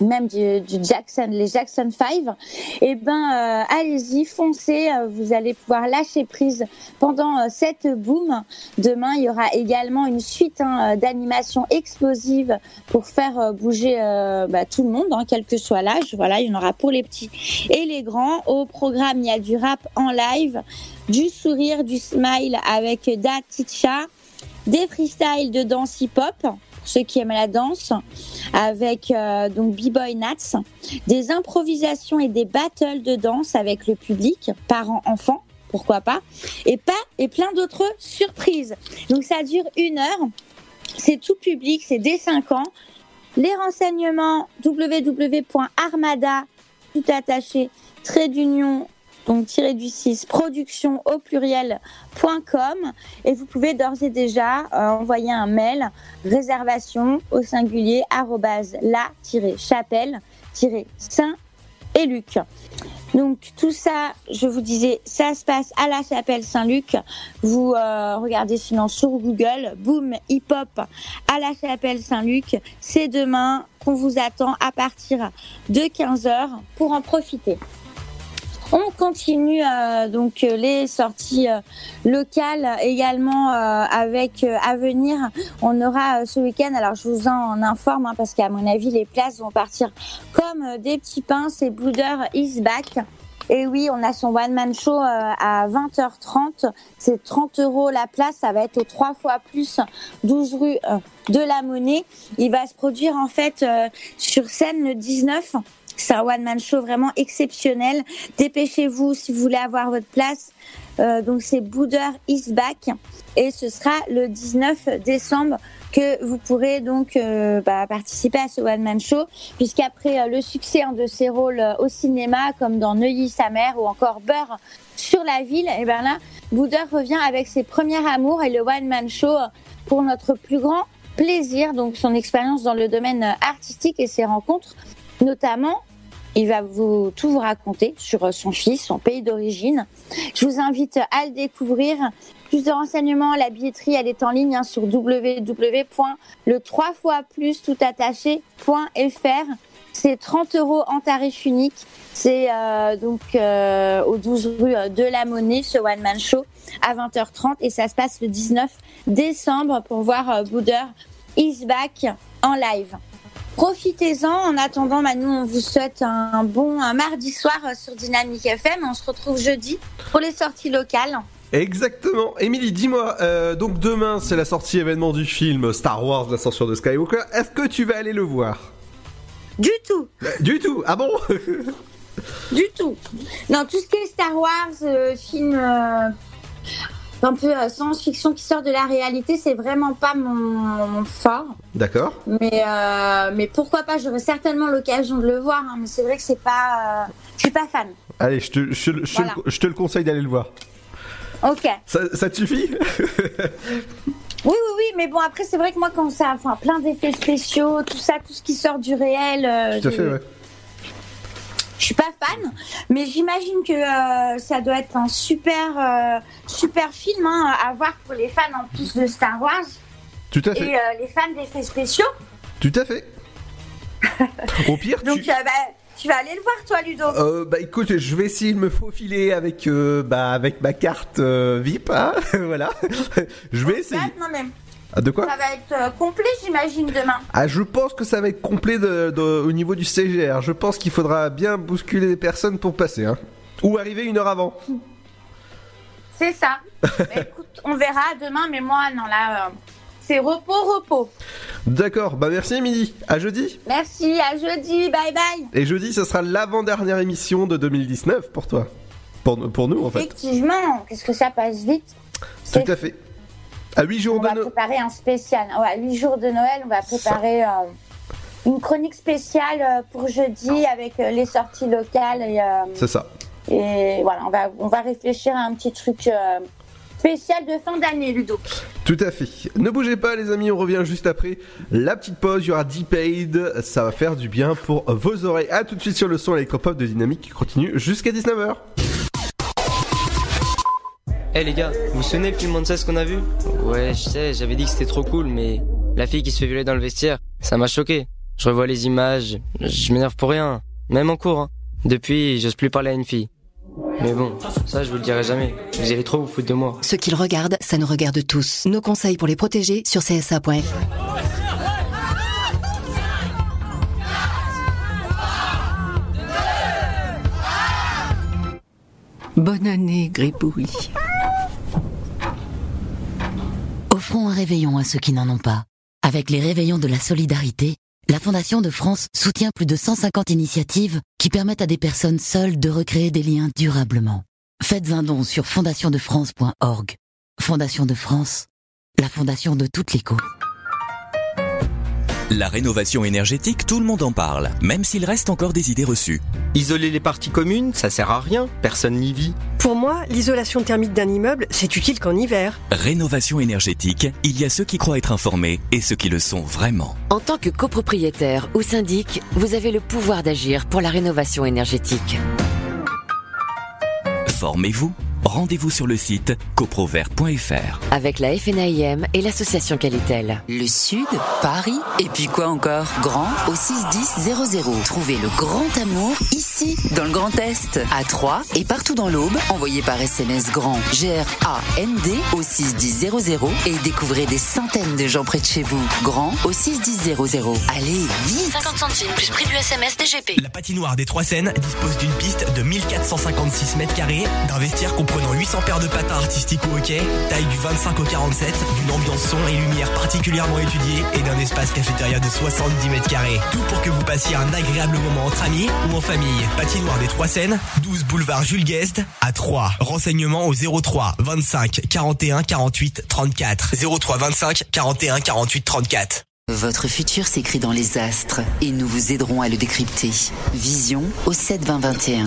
même du, Jackson, les Jackson 5, eh ben euh, allez-y, foncez, euh, vous allez pouvoir lâcher prise pendant euh, cette boom. Demain, il y aura également une suite hein, d'animations explosives pour faire bouger bah, tout le monde, hein, quel que soit l'âge. Voilà, il y en aura pour les petits et les grands. Au programme, il y a du rap en live, du sourire, du smile avec Da Ticha, des freestyles de danse hip-hop ceux qui aiment la danse, avec euh, donc B-Boy Nats, des improvisations et des battles de danse avec le public, parents, enfants, pourquoi pas, et pas et plein d'autres surprises. Donc ça dure une heure, c'est tout public, c'est dès 5 ans. Les renseignements www.armada tout attaché trait d'union donc tiré du 6 production au pluriel.com et vous pouvez d'ores et déjà euh, envoyer un mail réservation au singulier arrobase la chapelle saint et Luc. Donc tout ça, je vous disais, ça se passe à la chapelle Saint-Luc. Vous euh, regardez sinon sur Google, boom hip hop à la chapelle Saint-Luc. C'est demain qu'on vous attend à partir de 15h pour en profiter. On continue euh, donc euh, les sorties euh, locales également avec à venir. On aura ce week-end, alors je vous en informe hein, parce qu'à mon avis les places vont partir comme des petits pains. C'est Blooder is back. Et oui, on a son one man show à 20h30. C'est 30 euros la place. Ça va être aux trois fois plus 12 rue de la Monnaie. Il va se produire en fait sur scène le 19. C'est un one man show vraiment exceptionnel. Dépêchez-vous si vous voulez avoir votre place. Euh, donc c'est Bouder is back et ce sera le 19 décembre que vous pourrez donc euh, bah, participer à ce one man show puisqu'après euh, le succès hein, de ses rôles euh, au cinéma comme dans Neuilly sa mère ou encore Beurre sur la ville et ben là Bouder revient avec ses premiers amours et le one man show pour notre plus grand plaisir donc son expérience dans le domaine artistique et ses rencontres notamment il va vous tout vous raconter sur euh, son fils, son pays d'origine. Je vous invite à le découvrir. Plus de renseignements, la billetterie, elle est en ligne hein, sur www.le 3 fois. C'est 30 euros en tarif unique. C'est euh, donc euh, au 12 rue euh, de la Monnaie, ce one man show à 20h30 et ça se passe le 19 décembre pour voir euh, Bouder is back en live. Profitez-en. En attendant, bah, nous, on vous souhaite un bon un mardi soir euh, sur Dynamique FM. On se retrouve jeudi pour les sorties locales. Exactement. Émilie, dis-moi, euh, donc demain c'est la sortie événement du film Star Wars, l'ascension de Skywalker. Est-ce que tu vas aller le voir? Du tout. Euh, Du tout. Ah bon? Du tout. Non, tout ce qui est Star Wars, euh, film euh, un peu euh, science-fiction qui sort de la réalité, c'est vraiment pas mon, mon fort. D'accord. Mais, euh, mais pourquoi pas J'aurai certainement l'occasion de le voir, hein, mais c'est vrai que c'est pas. euh, je suis pas fan. Allez, je te, je, je- Voilà. je te le conseille d'aller le voir. Ok. Ça, ça te suffit? Oui, oui, oui, mais bon, après, c'est vrai que moi, quand ça. Enfin, plein d'effets spéciaux, tout ça, tout ce qui sort du réel. euh, Tout à fait, ouais. Je suis pas fan, mais j'imagine que euh, ça doit être un super, euh, super film hein, à voir pour les fans en plus de Star Wars Tout à fait. et euh, les fans d'effets spéciaux. Tout à fait. Au pire, Donc, tu... bah, tu vas aller le voir, toi, Ludo. Euh, bah écoute, je vais essayer de me faufiler avec euh, bah avec ma carte euh, VIP, hein, voilà. je vais essayer. Non, mais Ah, de quoi ça va être euh, complet, j'imagine, demain. Ah, je pense que ça va être complet de, de- au niveau du CGR. Je pense qu'il faudra bien bousculer les personnes pour passer, hein. Ou arriver une heure avant. C'est ça. Bah, écoute, on verra demain, mais moi, non, là, euh, c'est repos, repos. D'accord, bah merci Émilie. À jeudi. Merci, à jeudi, bye bye. Et jeudi, ce sera l'avant-dernière émission de 2019 pour toi. Pour, pour nous, en fait. Effectivement, qu'est-ce que ça passe vite. Tout à fait. À 8 jours On de va Noël. préparer un spécial. Ouais, 8 jours de Noël, on va préparer euh, une chronique spéciale euh, pour jeudi avec euh, les sorties locales. Euh, C'est ça. et voilà, on va, on va réfléchir à un petit truc euh, spécial de fin d'année, Ludo. Tout à fait. Ne bougez pas les amis, on revient juste après la petite pause, il y aura Deep ça va faire du bien pour vos oreilles. A tout de suite sur le son électropop de Dynamique qui continue jusqu'à 19h. Eh les gars, vous vous souvenez le film Monsters qu'on a vu? Ouais, je sais, j'avais dit que c'était trop cool, mais la fille qui se fait violer dans le vestiaire, ça m'a choqué. Je revois les images, je m'énerve pour rien, même en cours. hein. Depuis, j'ose plus parler à une fille. Mais bon, ça je vous le dirai jamais. Vous allez trop vous foutre de moi. Ce qu'ils regardent, ça nous regarde tous. Nos conseils pour les protéger sur csa.fr. Bonne année, Gribouille. Offrons un réveillon à ceux qui n'en ont pas. Avec les réveillons de la solidarité, la Fondation de France soutient plus de 150 initiatives qui permettent à des personnes seules de recréer des liens durablement. Faites un don sur fondationdefrance.org. Fondation de France, la fondation de toute l'écho. La rénovation énergétique, tout le monde en parle, même s'il reste encore des idées reçues. Isoler les parties communes, ça sert à rien, personne n'y vit. Pour moi, l'isolation thermique d'un immeuble, c'est utile qu'en hiver. Rénovation énergétique, il y a ceux qui croient être informés et ceux qui le sont vraiment. En tant que copropriétaire ou syndic, vous avez le pouvoir d'agir pour la rénovation énergétique. Formez-vous. Rendez-vous sur le site coprovert.fr. Avec la FNAIM et l'association Qualitel. Le Sud, Paris, et puis quoi encore? Grand au 61000. Trouvez le grand amour ici, dans le Grand Est, à Troyes et partout dans l'Aube. Envoyez par SMS grand G-R-A-N-D au 61000 et découvrez des centaines de gens près de chez vous. Grand au 61000. Allez, vite 50 centimes plus prix du SMS DGP. La patinoire des Trois Seines dispose d'une piste de 1456 mètres carrés, d'un vestiaire comprenant 800 paires de patins artistiques au hockey, taille du 25 au 47, d'une ambiance son et lumière particulièrement étudiée et d'un espace cafétéria de 70 mètres carrés. Tout pour que vous passiez un agréable moment entre amis ou en famille. Patinoire des Trois Seines, 12 boulevard Jules Guest à 3. Renseignements au 03 25 41 48 34. 03 25 41 48 34. Votre futur s'écrit dans les astres et nous vous aiderons à le décrypter. Vision au 7 20 21.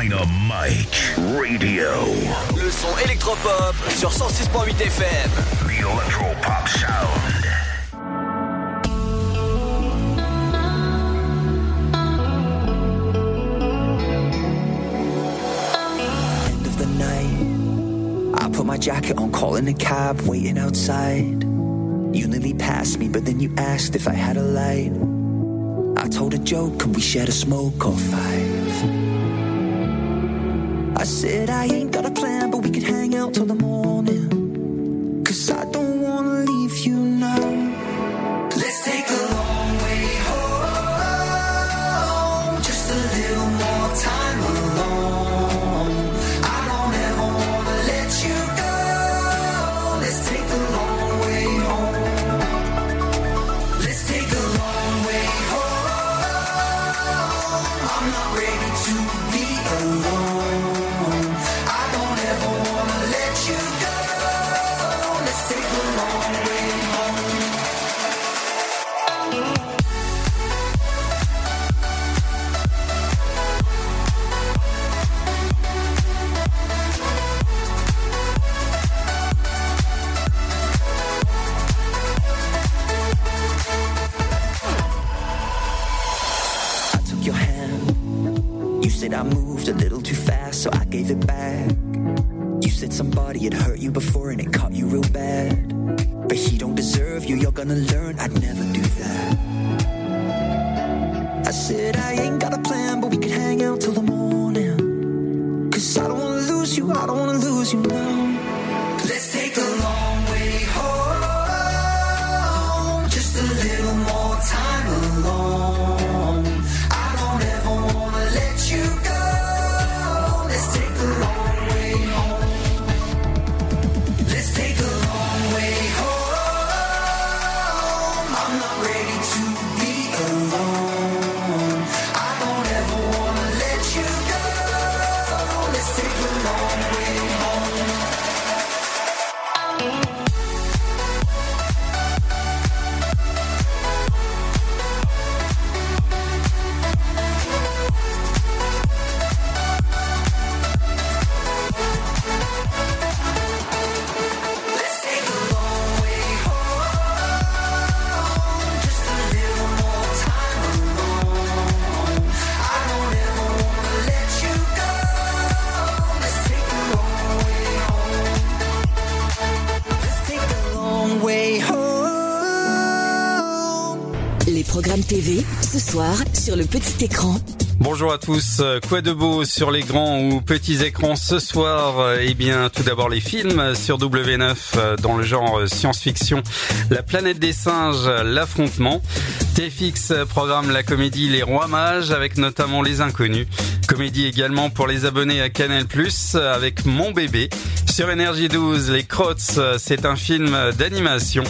Dynamite Radio. Le son électropop sur 106.8 FM. The Electropop Sound. end of the night. I put my jacket on, calling a cab, waiting outside. You nearly passed me, but then you asked if I had a light. I told a joke, could we share a smoke or five? I said I ain't got a plan, but we could hang out till the morning. Cause I don't wanna leave you now. Le petit écran. Bonjour à tous. Quoi de beau sur les grands ou petits écrans ce soir Eh bien, tout d'abord les films sur W9 euh, dans le genre euh, science-fiction. La planète des singes, l'affrontement. TFX programme la comédie Les Rois Mages avec notamment Les Inconnus. Comédie également pour les abonnés à Canal+, avec Mon Bébé. Sur Énergie 12, Les Crottes, c'est un film d'animation.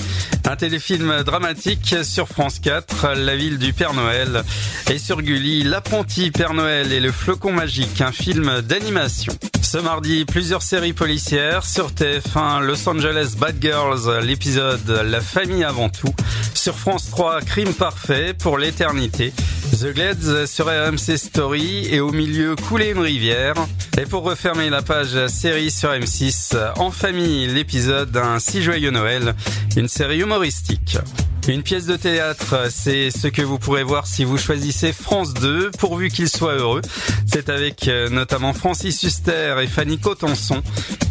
Un téléfilm dramatique sur France 4, La ville du Père Noël. Et sur Gulli, L'apprenti Père Noël et le flocon magique, un film d'animation. Ce mardi, plusieurs séries policières. Sur TF1, Los Angeles Bad Girls, l'épisode La famille avant tout. Sur France 3, Crime parfait pour l'éternité. The Glades sur AMC Story et au milieu couler une rivière. Et pour refermer la page série sur M6, En famille, l'épisode d'un si joyeux Noël, une série humoristique. Une pièce de théâtre, c'est ce que vous pourrez voir si vous choisissez France 2, pourvu qu'il soit heureux. C'est avec euh, notamment Francis Huster et Fanny Cotenson.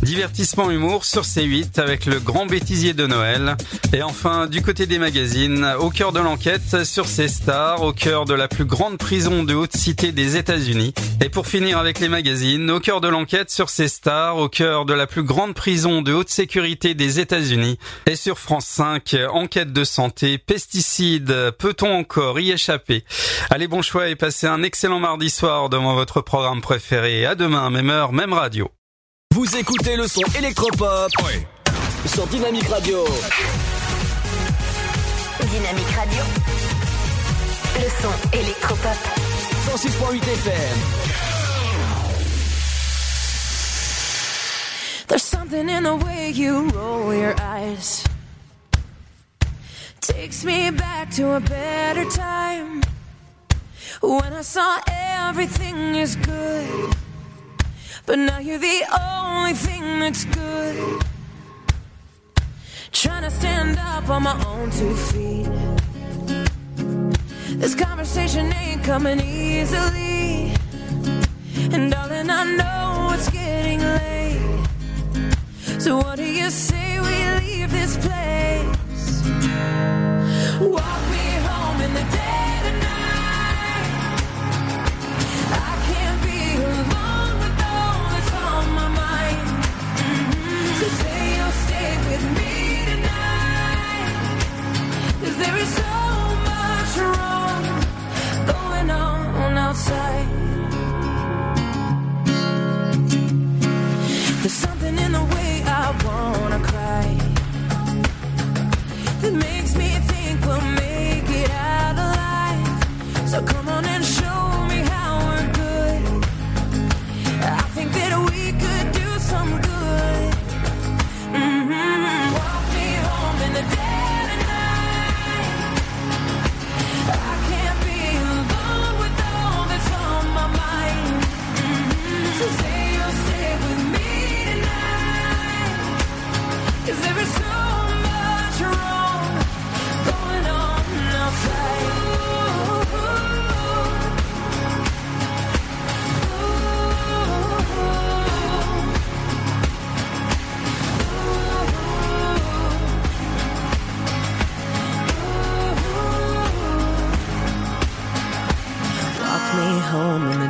Divertissement humour sur C8 avec le grand bêtisier de Noël. Et enfin, du côté des magazines, au cœur de l'enquête sur ces stars, au cœur de la plus grande prison de haute cité des États-Unis. Et pour finir avec les magazines, au cœur de l'enquête sur ces stars, au cœur de la plus grande prison de haute sécurité des États-Unis. Et sur France 5, enquête de santé, pesticides, peut-on encore y échapper? Allez, bon choix et passez un excellent mardi soir devant votre programme préféré. À demain, même heure, même radio. Vous écoutez le son électropop sur Dynamique Radio. Dynamique Radio. Le son électropop. 106.8 FM. There's something in the way you roll your eyes. Takes me back to a better time. When I saw everything is good. But now you're the only thing that's good. Trying to stand up on my own two feet. This conversation ain't coming easily. And darling, I know it's getting late. So what do you say we leave this place? Mm-hmm. There's so much wrong going on outside. There's something in the way I wanna cry that makes So come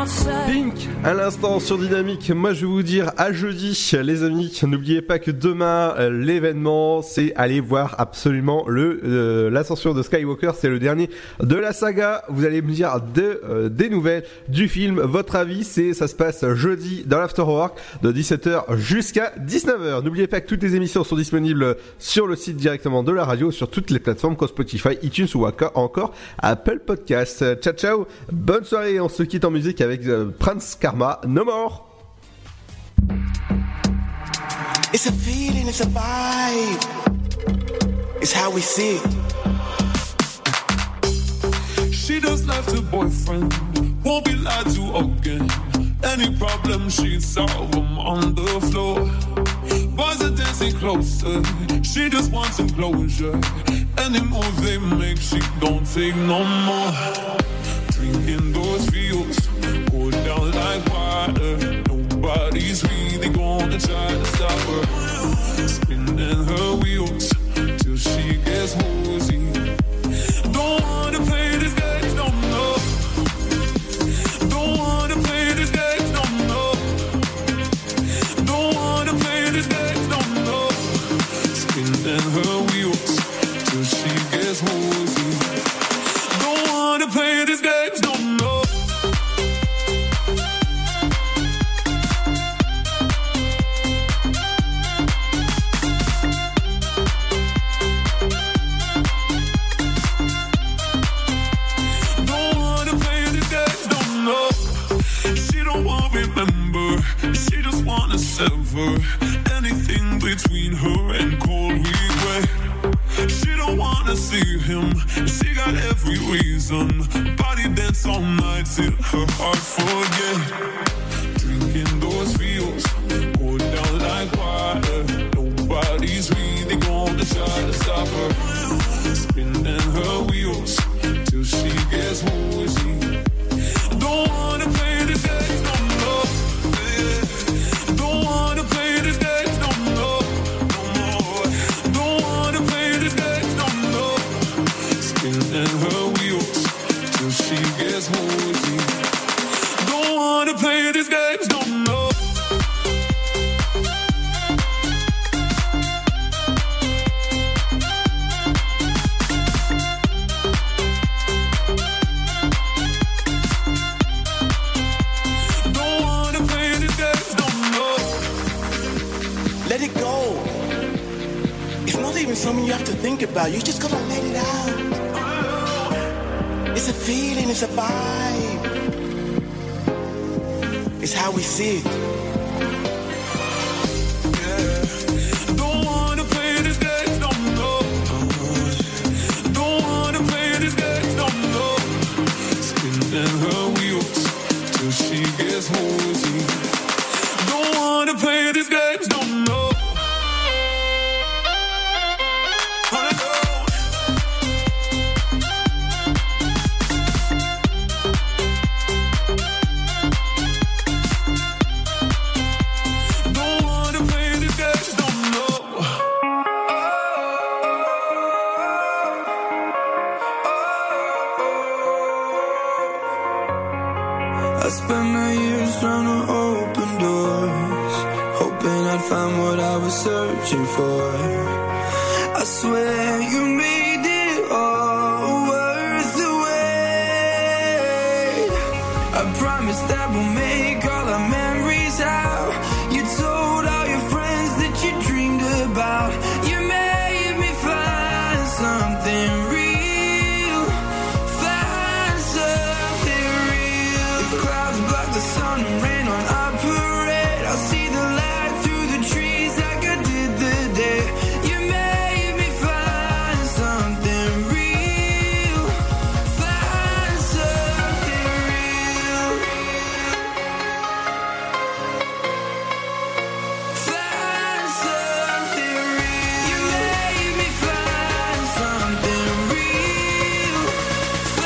Pink, à l'instant sur Dynamique, moi je vais vous dire à jeudi les amis, n'oubliez pas que demain euh, l'événement c'est aller voir absolument le euh, l'ascension de Skywalker, c'est le dernier de la saga, vous allez me dire de, euh, des nouvelles du film, votre avis c'est ça se passe jeudi dans l'Afterwork de 17h jusqu'à 19h. N'oubliez pas que toutes les émissions sont disponibles sur le site directement de la radio, sur toutes les plateformes comme Spotify, iTunes ou encore Apple Podcast. Ciao ciao, bonne soirée, on se quitte en musique avec euh, Prince Karma, No More. It's a feeling, it's a vibe. It's how we see it. She just left her boyfriend, won't be lied to again. Any problem she solve them on the floor. Boys are dancing closer, she just wants some closure. Any move they make, she don't take no more. Drinking those feels, go down like water. Nobody's really gonna try to stop her. Spinning her wheels